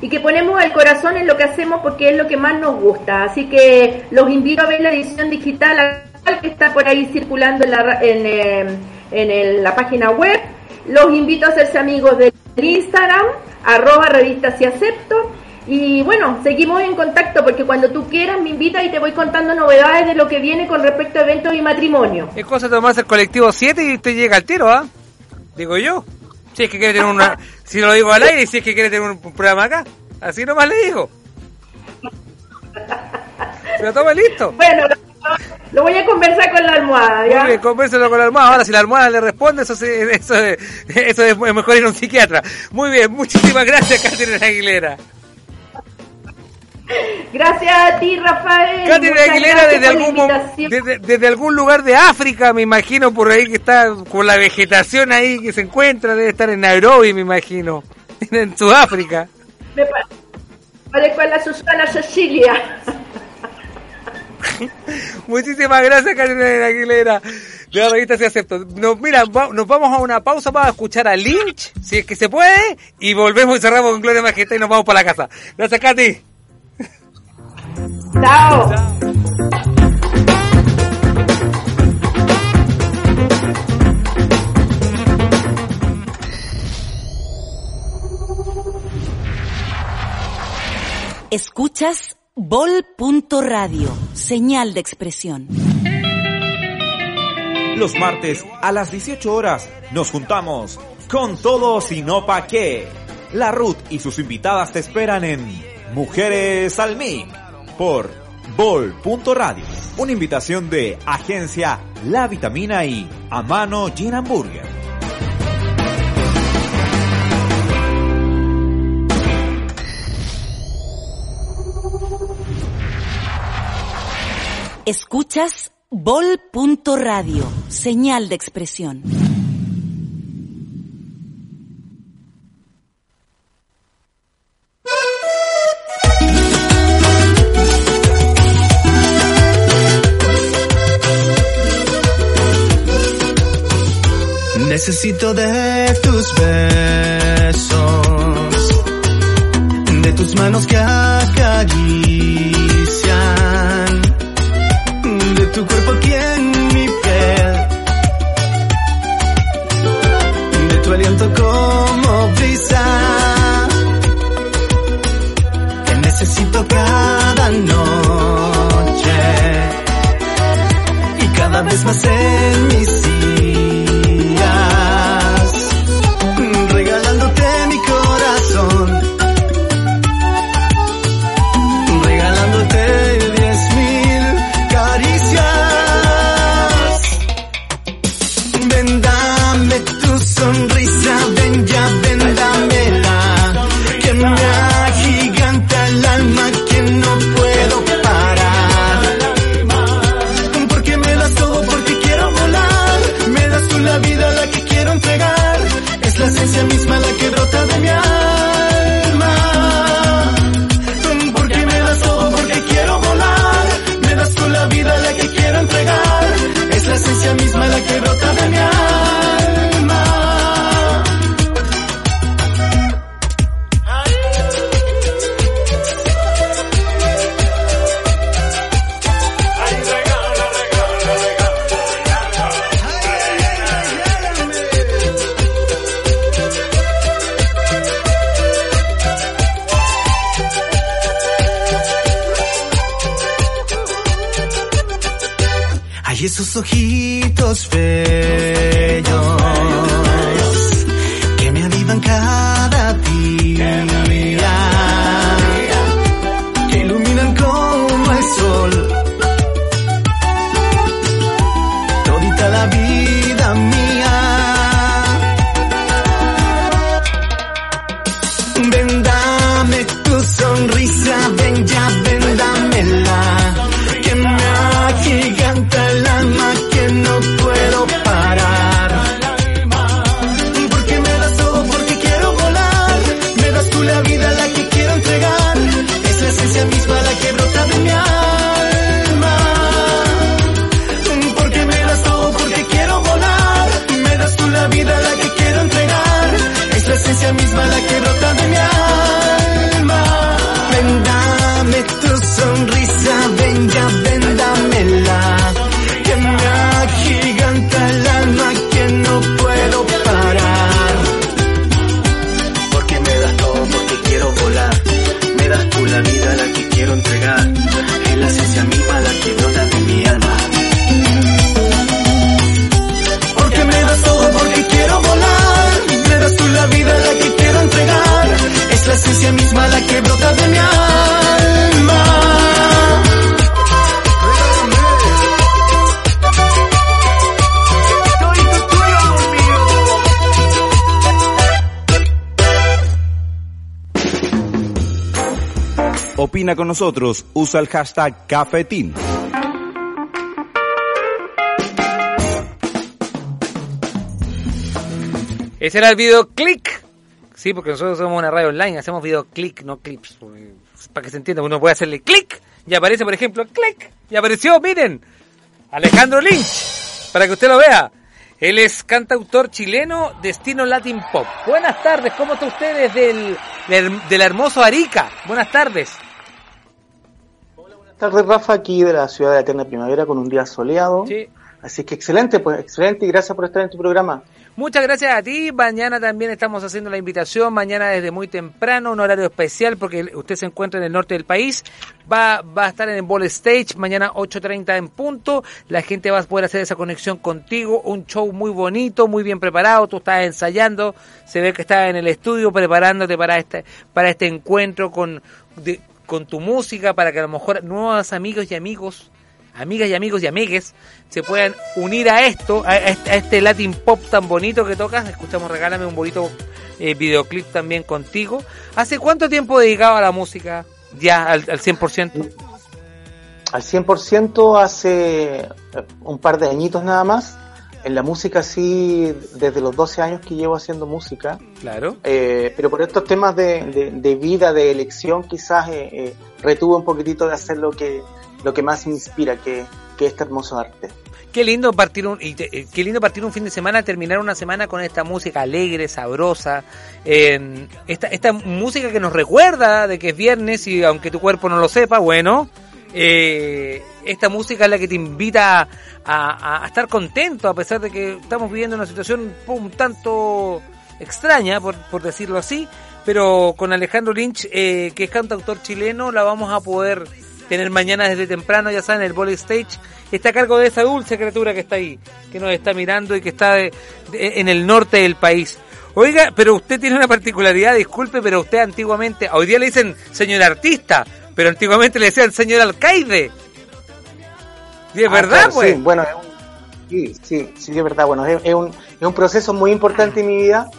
y que ponemos el corazón en lo que hacemos porque es lo que más nos gusta. Así que los invito a ver la edición digital que está por ahí circulando en la, en, eh, en la página web. Los invito a hacerse amigos del Instagram, arroba revistas y acepto. Y bueno, seguimos en contacto porque cuando tú quieras me invitas y te voy contando novedades de lo que viene con respecto a eventos y matrimonio. Es cosa de tomarse el colectivo 7 y usted llega al tiro, ¿ah? Digo yo. Si es que quiere tener una. Si lo digo al aire, si es que quiere tener un programa acá. Así nomás le digo. Se lo toma listo. Bueno, lo voy a conversar con la almohada, ¿ya? Muy bien, con la almohada. Ahora, si la almohada le responde, eso, eso, es- eso es mejor ir a un psiquiatra. Muy bien, muchísimas gracias, Catherine Aguilera. Gracias a ti, Rafael. Cáterin Aguilera, desde algún, desde, algún lugar de África, me imagino, por ahí que está con la vegetación ahí que se encuentra, debe estar en Nairobi, me imagino, en Sudáfrica. Me parezco la Susana Cecilia. Muchísimas gracias, Carolina Aguilera. La revista se acepto. Nos, mira, nos vamos a una pausa para escuchar a Lynch, si es que se puede, y volvemos y cerramos con Gloria Majestad y nos vamos para la casa. Gracias, Katy. Chao. Escuchas Vol.radio, señal de expresión. Los martes a las 18 horas nos juntamos con todos y no pa' qué. La Ruth y sus invitadas te esperan en Mujeres al Mic por Bol.radio. Una invitación de Agencia La Vitamina y Amano Gin Hamburger. Escuchas Bol.radio, señal de expresión. poquito de Con nosotros, usa el hashtag Cafetín. Ese era el videoclick. Sí, porque nosotros somos una radio online, hacemos videoclick, no clips. Para que se entienda, uno puede hacerle click y aparece, por ejemplo, click. Y apareció, miren, Alejandro Lynch, para que usted lo vea. Él es cantautor chileno, destino Latin Pop. Buenas tardes, ¿cómo está usted desde el, del, del hermoso Arica? Buenas tardes. Tardes, Rafa, aquí de la ciudad de la Eterna Primavera con un día soleado. Sí. Así que excelente, pues excelente y gracias por estar en tu programa. Muchas gracias a ti. Mañana también estamos haciendo la invitación. Mañana desde muy temprano, un horario especial porque usted se encuentra en el norte del país. Va, va a estar en el Ball Stage mañana 8.30 en punto. La gente va a poder hacer esa conexión contigo. Un show muy bonito, muy bien preparado. Tú estás ensayando. Se ve que estás en el estudio preparándote para este, para este encuentro con, de- con tu música, para que a lo mejor nuevos amigos y amigos amigas y amigos y amigues se puedan unir a esto, a este, este Latin Pop tan bonito que tocas. Escuchamos Regálame un bonito eh, videoclip también contigo. ¿Hace cuánto tiempo dedicado a la música? Ya, al, al 100%. Al 100% hace un par de añitos nada más. En la música sí, desde los 12 años que llevo haciendo música. Claro. Eh, pero por estos temas de, de- de vida, de elección, quizás eh, eh, retuve un poquitito de hacer lo que, lo que más me inspira, que, que este hermoso arte. Qué lindo partir un y te- eh, qué lindo partir un fin de semana, terminar una semana con esta música alegre, sabrosa, esta esta música que nos recuerda de que es viernes y aunque tu cuerpo no lo sepa, bueno, eh, esta música es la que te invita a, estar contento a pesar de que estamos viviendo una situación un tanto extraña, por, decirlo así, pero con Alejandro Lynch, eh, que es cantautor chileno, la vamos a poder tener mañana desde temprano, ya saben, el Ball Stage está a cargo de esa dulce criatura que está ahí, que nos está mirando y que está de- en el norte del país. Oiga, pero usted tiene una particularidad, disculpe, pero usted antiguamente, hoy día le dicen señor artista, pero antiguamente le decían señor alcaide. Y es Ah, verdad, claro, pues. Sí, bueno, es un- sí, sí, sí, es verdad. Bueno, es, es un, es un proceso muy importante en mi vida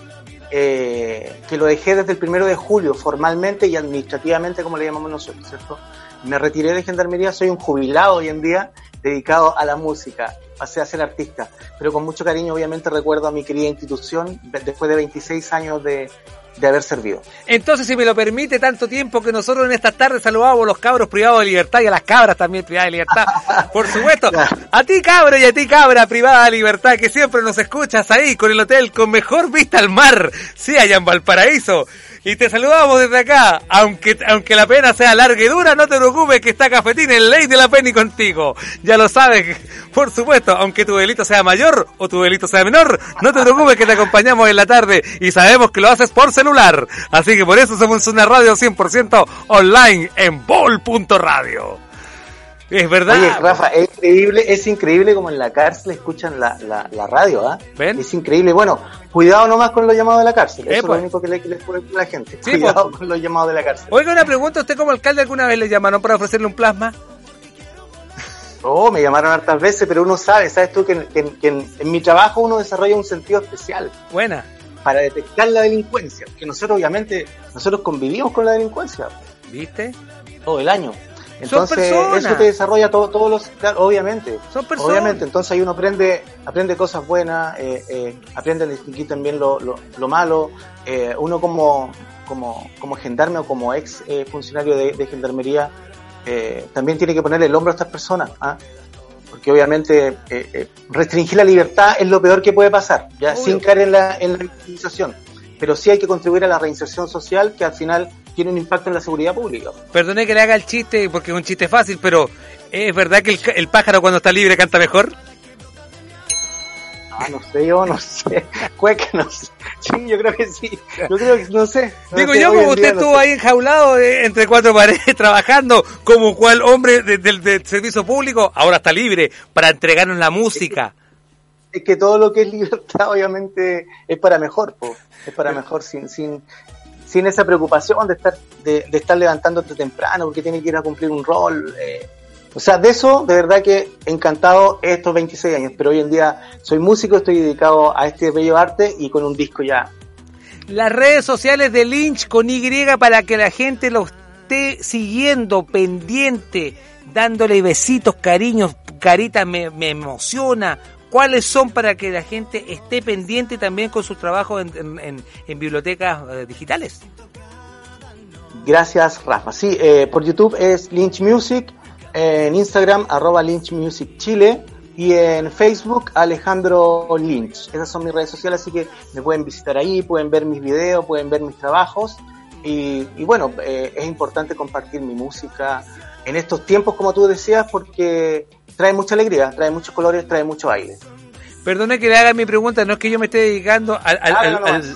eh, que lo dejé desde el primero de julio, formalmente y administrativamente, como le llamamos nosotros, ¿cierto? Me retiré de gendarmería, soy un jubilado hoy en día dedicado a la música, pasé a ser artista, pero con mucho cariño obviamente recuerdo a mi querida institución de- después de 26 años de, de haber servido. Entonces, si me lo permite, tanto tiempo que nosotros en estas tardes saludamos a los cabros privados de libertad y a las cabras también privadas de libertad. Por supuesto, a ti cabro y a ti cabra privada de libertad que siempre nos escuchas ahí con el hotel con mejor vista al mar, sí, allá en Valparaíso. Y te saludamos desde acá, aunque, aunque la pena sea larga y dura, no te preocupes que está Cafetín en ley de la pena y contigo. Ya lo sabes, por supuesto, aunque tu delito sea mayor o tu delito sea menor, no te preocupes que te acompañamos en la tarde y sabemos que lo haces por celular. Así que por eso somos una radio 100% online en bol.radio. Es verdad. Oye, Rafa, es increíble, es increíble como en la cárcel escuchan la, la, la radio, ¿ah? Es increíble. Bueno, cuidado nomás con los llamados de la cárcel. Eso Eh, es lo único que le, que le puedo decir a la gente. Sí, cuidado pues. con los llamados de la cárcel. Oiga, una pregunta, ¿usted como alcalde alguna vez le llamaron para ofrecerle un plasma? Oh, me llamaron hartas veces, pero uno sabe, sabes tú que, que- que en, en mi trabajo uno desarrolla un sentido especial. Buena. Para detectar la delincuencia. Que nosotros obviamente, nosotros convivimos con la delincuencia. ¿Viste? Todo el año. Entonces, personas. eso te desarrolla todo, todos los, claro, obviamente. Son personas. Obviamente, entonces ahí uno aprende, aprende cosas buenas, eh, eh, aprende a distinguir también lo, lo, lo malo. Eh, uno como, como, como gendarme o como ex funcionario de, de gendarmería, eh, también tiene que ponerle el hombro a estas personas, ¿ah? porque obviamente restringir la libertad es lo peor que puede pasar, ya Obvio. sin caer en la, en la victimización. Pero sí hay que contribuir a la reinserción social que al final tiene un impacto en la seguridad pública. Perdone que le haga el chiste porque es un chiste fácil, pero ¿es verdad que el, pájaro cuando está libre canta mejor? Ah, no sé, yo no sé. Cueca, no sé. Sí, yo creo que sí. Yo creo que no sé. No Digo sé, yo, como usted estuvo ahí enjaulado eh, entre cuatro paredes trabajando como cual hombre de- del del servicio público, ahora está libre para entregarnos la música. Es que todo lo que es libertad, obviamente, es para mejor, po. Es para mejor, sin, sin, sin esa preocupación de estar, de, de estar levantándote temprano porque tiene que ir a cumplir un rol. eh. O sea, de eso, de verdad que encantado estos 26 años, pero hoy en día soy músico, estoy dedicado a este bello arte y con un disco ya Las redes sociales de Lynch con Y para que la gente lo esté siguiendo, pendiente, dándole besitos, cariños, carita me, me emociona? ¿Cuáles son para que la gente esté pendiente también con sus trabajos en, bibliotecas eh, digitales? Gracias, Rafa. Sí, eh, por YouTube es Lynch Music, en Instagram arroba Lynch Music Chile y en Facebook Alejandro Lynch. Esas son mis redes sociales, así que me pueden visitar ahí, pueden ver mis videos, pueden ver mis trabajos y, y bueno, eh, es importante compartir mi música en estos tiempos, como tú decías, porque trae mucha alegría, trae muchos colores, trae mucho aire. Perdone que le haga mi pregunta, no es que yo me esté dedicando al, al,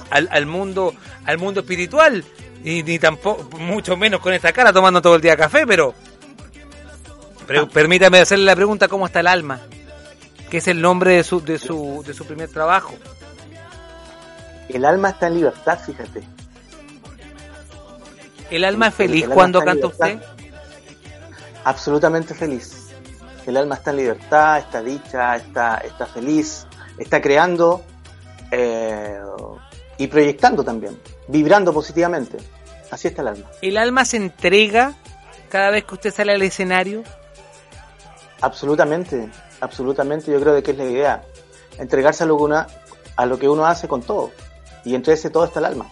Ah, mundo al mundo espiritual y ni tampoco mucho menos con esta cara tomando todo el día café, pero pero permítame hacerle la pregunta cómo está el alma, que es el nombre de su de su de su primer trabajo. El alma está en libertad, fíjate. El alma es feliz El cuando canta usted. absolutamente feliz. El alma está en libertad, está dicha, está, está feliz, está creando eh, y proyectando también, vibrando positivamente. Así está el alma. El alma se entrega cada vez que usted sale al escenario. Absolutamente, absolutamente. Yo creo de que es la idea. Entregarse a lo que, una, a lo que uno hace con todo. Y entre ese todo está el alma.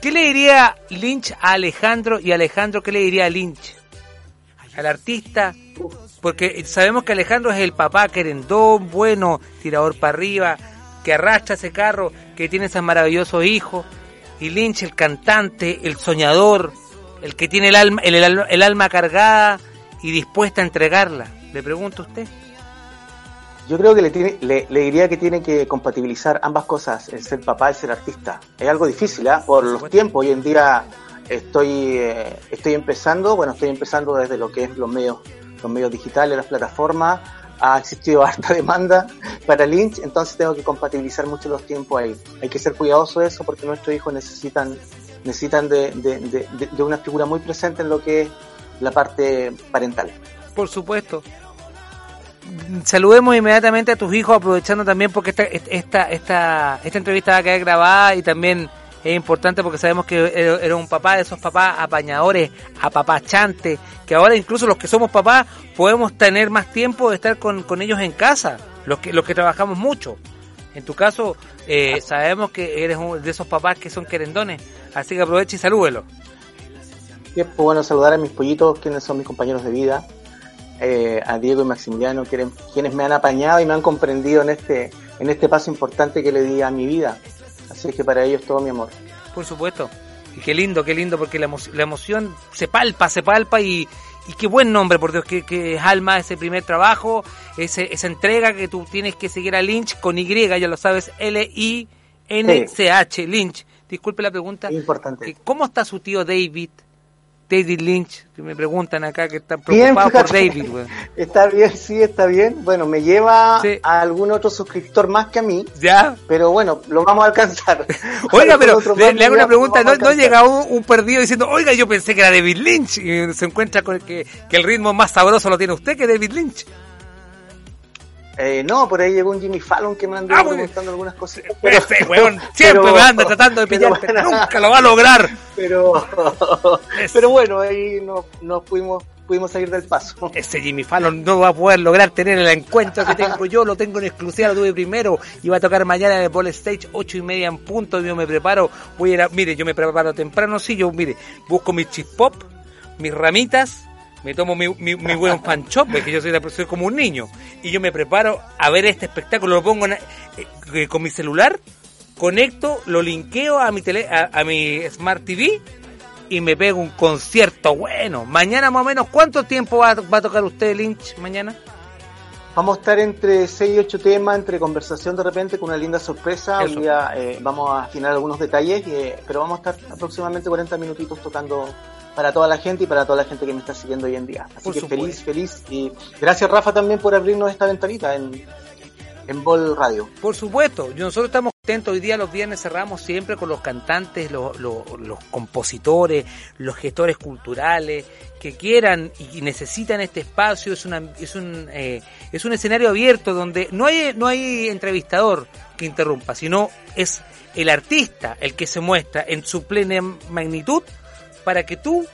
¿Qué le diría Lynch a Alejandro y Alejandro qué le diría a Lynch? Al artista, porque sabemos que Alejandro es el papá querendón, bueno, tirador para arriba, que arrastra ese carro, que tiene esos maravillosos hijos, y Lynch el cantante, el soñador, el que tiene el alma, el, el- el alma cargada y dispuesta a entregarla. Le pregunto a usted. Yo creo que le, tiene, le, le diría que tiene que compatibilizar ambas cosas, el ser papá y ser artista. Es algo difícil, ¿ah? Por los tiempos. Hoy en día estoy, eh, estoy empezando, bueno, estoy empezando desde lo que es los medios, los medios digitales, las plataformas. Ha existido harta demanda para Lynch, entonces tengo que compatibilizar mucho los tiempos ahí. Hay que ser cuidadoso de eso porque nuestros hijos necesitan, necesitan de, de, de, de- una figura muy presente en lo que es la parte parental. Por supuesto. Saludemos inmediatamente a tus hijos, aprovechando también porque esta, esta, esta, esta entrevista va a quedar grabada y también es importante porque sabemos que era un papá de esos papás apañadores, apapachantes, que ahora incluso los que somos papás podemos tener más tiempo de estar con, ellos en casa, los que, los que trabajamos mucho. En tu caso, eh, sabemos que eres uno de esos papás que son querendones, así que aprovecha y salúdelo. Y es bueno saludar a mis pollitos, quienes son mis compañeros de vida, eh, a Diego y Maximiliano, quienes, quienes me han apañado y me han comprendido en este, en este paso importante que le di a mi vida. Así es que para ellos todo mi amor. Por supuesto. Y qué lindo, qué lindo, porque la, emo- la emoción se palpa, se palpa y, y qué buen nombre, por Dios, que, que es Alma, ese primer trabajo, ese, esa entrega que tú tienes que seguir a Lynch con Y, ya lo sabes, L-I-N-C-H, Lynch. Disculpe la pregunta. Importante. ¿Cómo está su tío David? David Lynch, que me preguntan acá que están preocupados por. David, weón. Está bien, sí, está bien. Bueno, me lleva a algún otro suscriptor más que a mí. Ya. Pero bueno, lo vamos a alcanzar. Oiga, pero le, le hago una pregunta, ¿no, no llega un, un perdido diciendo, oiga, yo pensé que era David Lynch y se encuentra con el que, que el ritmo más sabroso lo tiene usted que David Lynch? Eh, no, por ahí llegó un Jimmy Fallon que me andó Ah, preguntando algunas cosas. Ese weón siempre me anda tratando de pillar, pero nunca lo va a lograr. Pero, pero bueno, ahí no, no pudimos, pudimos salir del paso. Ese Jimmy Fallon no va a poder lograr tener el encuentro que tengo yo, lo tengo en exclusiva, lo tuve primero, y va a tocar mañana en el Ball Stage, ocho y media en punto, yo me preparo, voy a ir a, mire, yo me preparo temprano, sí, yo, mire, busco mis chip pop, mis ramitas, me tomo mi, mi, mi buen fan shop, que yo soy, la- soy como un niño, y yo me preparo a ver este espectáculo, lo pongo en- eh, eh, con mi celular, conecto, lo linkeo a mi tele, a, a mi Smart TV y me pego un concierto bueno. Mañana más o menos, ¿cuánto tiempo va, va a tocar usted Lynch mañana? Vamos a estar entre 6 y 8 temas, entre conversación de repente con una linda sorpresa. Hoy día eh, vamos a afinar algunos detalles, eh, pero vamos a estar aproximadamente 40 minutitos tocando para toda la gente y para toda la gente que me está siguiendo hoy en día. Así Por que supuesto. feliz, feliz. Y gracias Rafa también por abrirnos esta ventanita en, en Bol Radio. Por supuesto, nosotros estamos contentos. Hoy día los viernes cerramos siempre con los cantantes, los, los- los compositores, los gestores culturales que quieran y necesitan este espacio. Es, una, es, un, eh, es un escenario abierto donde no hay, no hay entrevistador que interrumpa, sino es el artista el que se muestra en su plena magnitud para que tú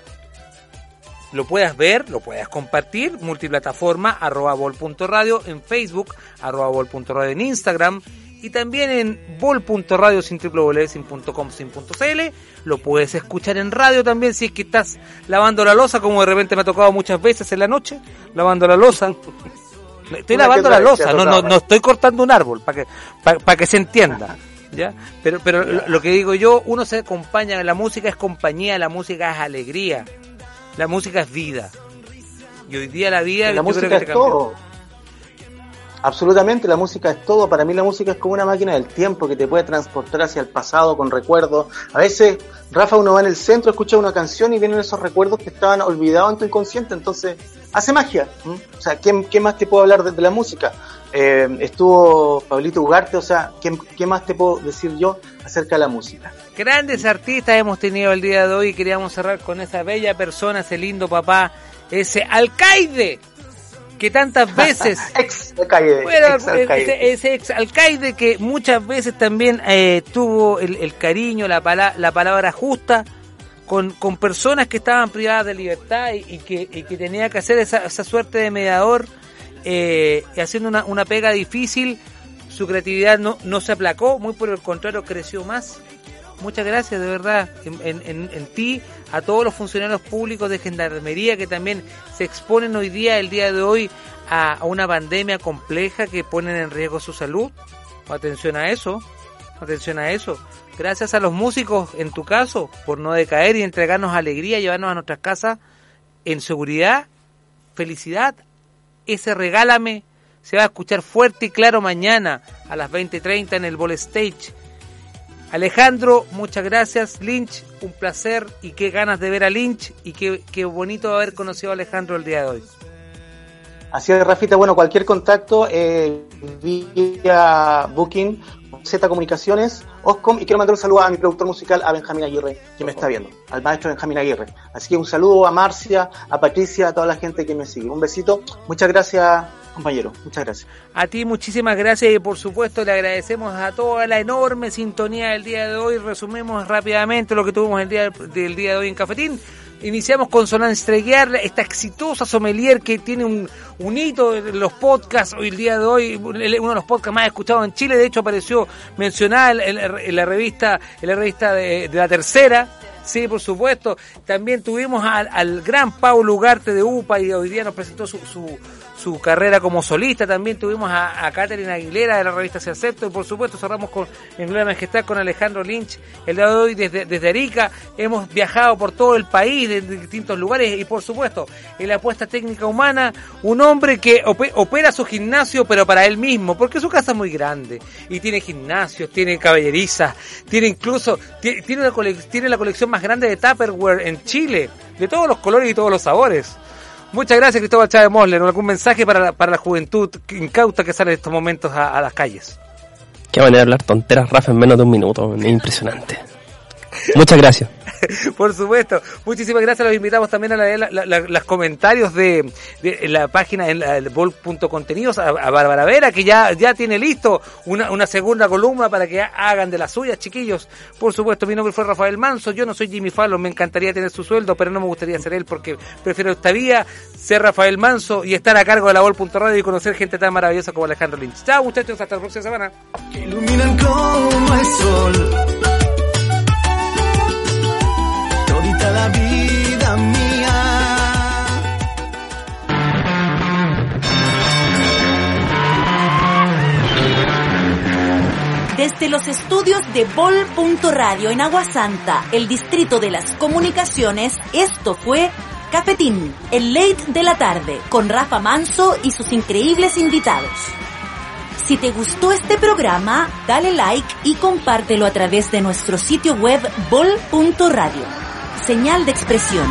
lo puedas ver, lo puedas compartir, multiplataforma, arroba bol.radio en Facebook, arroba bol.radio en Instagram y también en bol.radio sin www.sin.com sin.cl. Lo puedes escuchar en radio también si es que estás lavando la losa, como de repente me ha tocado muchas veces en la noche, lavando la losa. Estoy Una lavando la losa, no, no, no estoy cortando un árbol, para que, para que se entienda. ¿Ya? Pero, pero lo, lo que digo yo, uno se acompaña, la música es compañía, la música es alegría, la música es vida. Y hoy día la vida La música es todo. Absolutamente, la música es todo. Para mí la música es como una máquina del tiempo que te puede transportar hacia el pasado con recuerdos. A veces, Rafa, uno va en el centro, escucha una canción y vienen esos recuerdos que estaban olvidados en tu inconsciente. Entonces, hace magia. O sea, ¿qué, qué más te puedo hablar de, de la música? Eh, estuvo Pablito Ugarte, o sea, ¿qué, ¿qué más te puedo decir yo acerca de la música? Grandes artistas hemos tenido el día de hoy y queríamos cerrar con esa bella persona, ese lindo papá, ese alcaide que tantas veces ex alcaide, bueno, ex alcaide. ese, ese ex alcaide que muchas veces también eh, tuvo el, el cariño, la, pala- la palabra justa con, con personas que estaban privadas de libertad y, y que, y que tenía que hacer esa, esa suerte de mediador eh, haciendo una, pega difícil. Su creatividad no, se aplacó, muy por el contrario, creció más. Muchas gracias, de verdad, en ti, a todos los funcionarios públicos de Gendarmería que también se exponen hoy día, el día de hoy, a, a una pandemia compleja que ponen en riesgo su salud. Atención a eso, atención a eso. Gracias a los músicos, en tu caso, por no decaer y entregarnos alegría, llevarnos a nuestras casas en seguridad, felicidad. Ese regálame se va a escuchar fuerte y claro mañana a las 20.30 en el Ball Stage. Alejandro, muchas gracias. Lynch, un placer y qué ganas de ver a Lynch y qué, qué bonito haber conocido a Alejandro el día de hoy. Así es, Rafita. Bueno, cualquier contacto eh, vía Booking, Z Comunicaciones, Oscom, y quiero mandar un saludo a mi productor musical, a Benjamín Aguirre, que me está viendo, al maestro Benjamín Aguirre. Así que un saludo a Marcia, a Patricia, a toda la gente que me sigue. Un besito. Muchas gracias, compañero. Muchas gracias. A ti muchísimas gracias y por supuesto le agradecemos a toda la enorme sintonía del día de hoy. Resumimos rápidamente lo que tuvimos el día del día de hoy en Cafetín. Iniciamos con Solange Streguiar, esta exitosa sommelier que tiene un, un hito en los podcasts hoy el día de hoy, uno de los podcasts más escuchados en Chile, de hecho apareció mencionada en, en- la revista, en la revista de, de la tercera. Sí, por supuesto. También tuvimos al, al gran Paulo Ugarte de UPA y hoy día nos presentó su, su carrera como solista. También tuvimos a, a Catherine Aguilera de la revista Se Acepto. Y por supuesto cerramos con en Gloria Majestad con Alejandro Lynch. El día de hoy desde, desde Arica hemos viajado por todo el país, de, distintos lugares. Y por supuesto, en la apuesta técnica humana, un hombre que ope- opera su gimnasio, pero para él mismo, porque su casa es muy grande. Y tiene gimnasios, tiene caballerizas, tiene incluso, tiene, tiene, colec- tiene la colección más grande de Tupperware en Chile, de todos los colores y todos los sabores. Muchas gracias, Cristóbal Chávez Mosler. ¿Algún mensaje para la, para la juventud incauta que sale en estos momentos a, las calles? Qué manera de hablar tonteras, Rafa, en menos de un minuto. Es impresionante. Muchas gracias. Por supuesto. Muchísimas gracias. Los invitamos también a leer la- la- la- los comentarios de, la página en bol.contenidos a, a Bárbara Vera, que ya, ya tiene listo una, una segunda columna para que ha- hagan de las suyas, chiquillos. Por supuesto, mi nombre fue Rafael Manso. Yo no soy Jimmy Fallon. Me encantaría tener su sueldo, pero no me gustaría ser él porque prefiero esta vía, ser Rafael Manso y estar a cargo de la bol.radio y conocer gente tan maravillosa como Alejandro Lynch. Chao, muchachos. Hasta la próxima semana. iluminan como el sol. La vida mía. Desde los estudios de Bol.radio en Aguasanta, el distrito de las comunicaciones, esto fue Cafetín, el late de la tarde, con Rafa Manso y sus increíbles invitados. Si te gustó este programa, dale like y compártelo a través de nuestro sitio web bol.radio. Señal de expresión.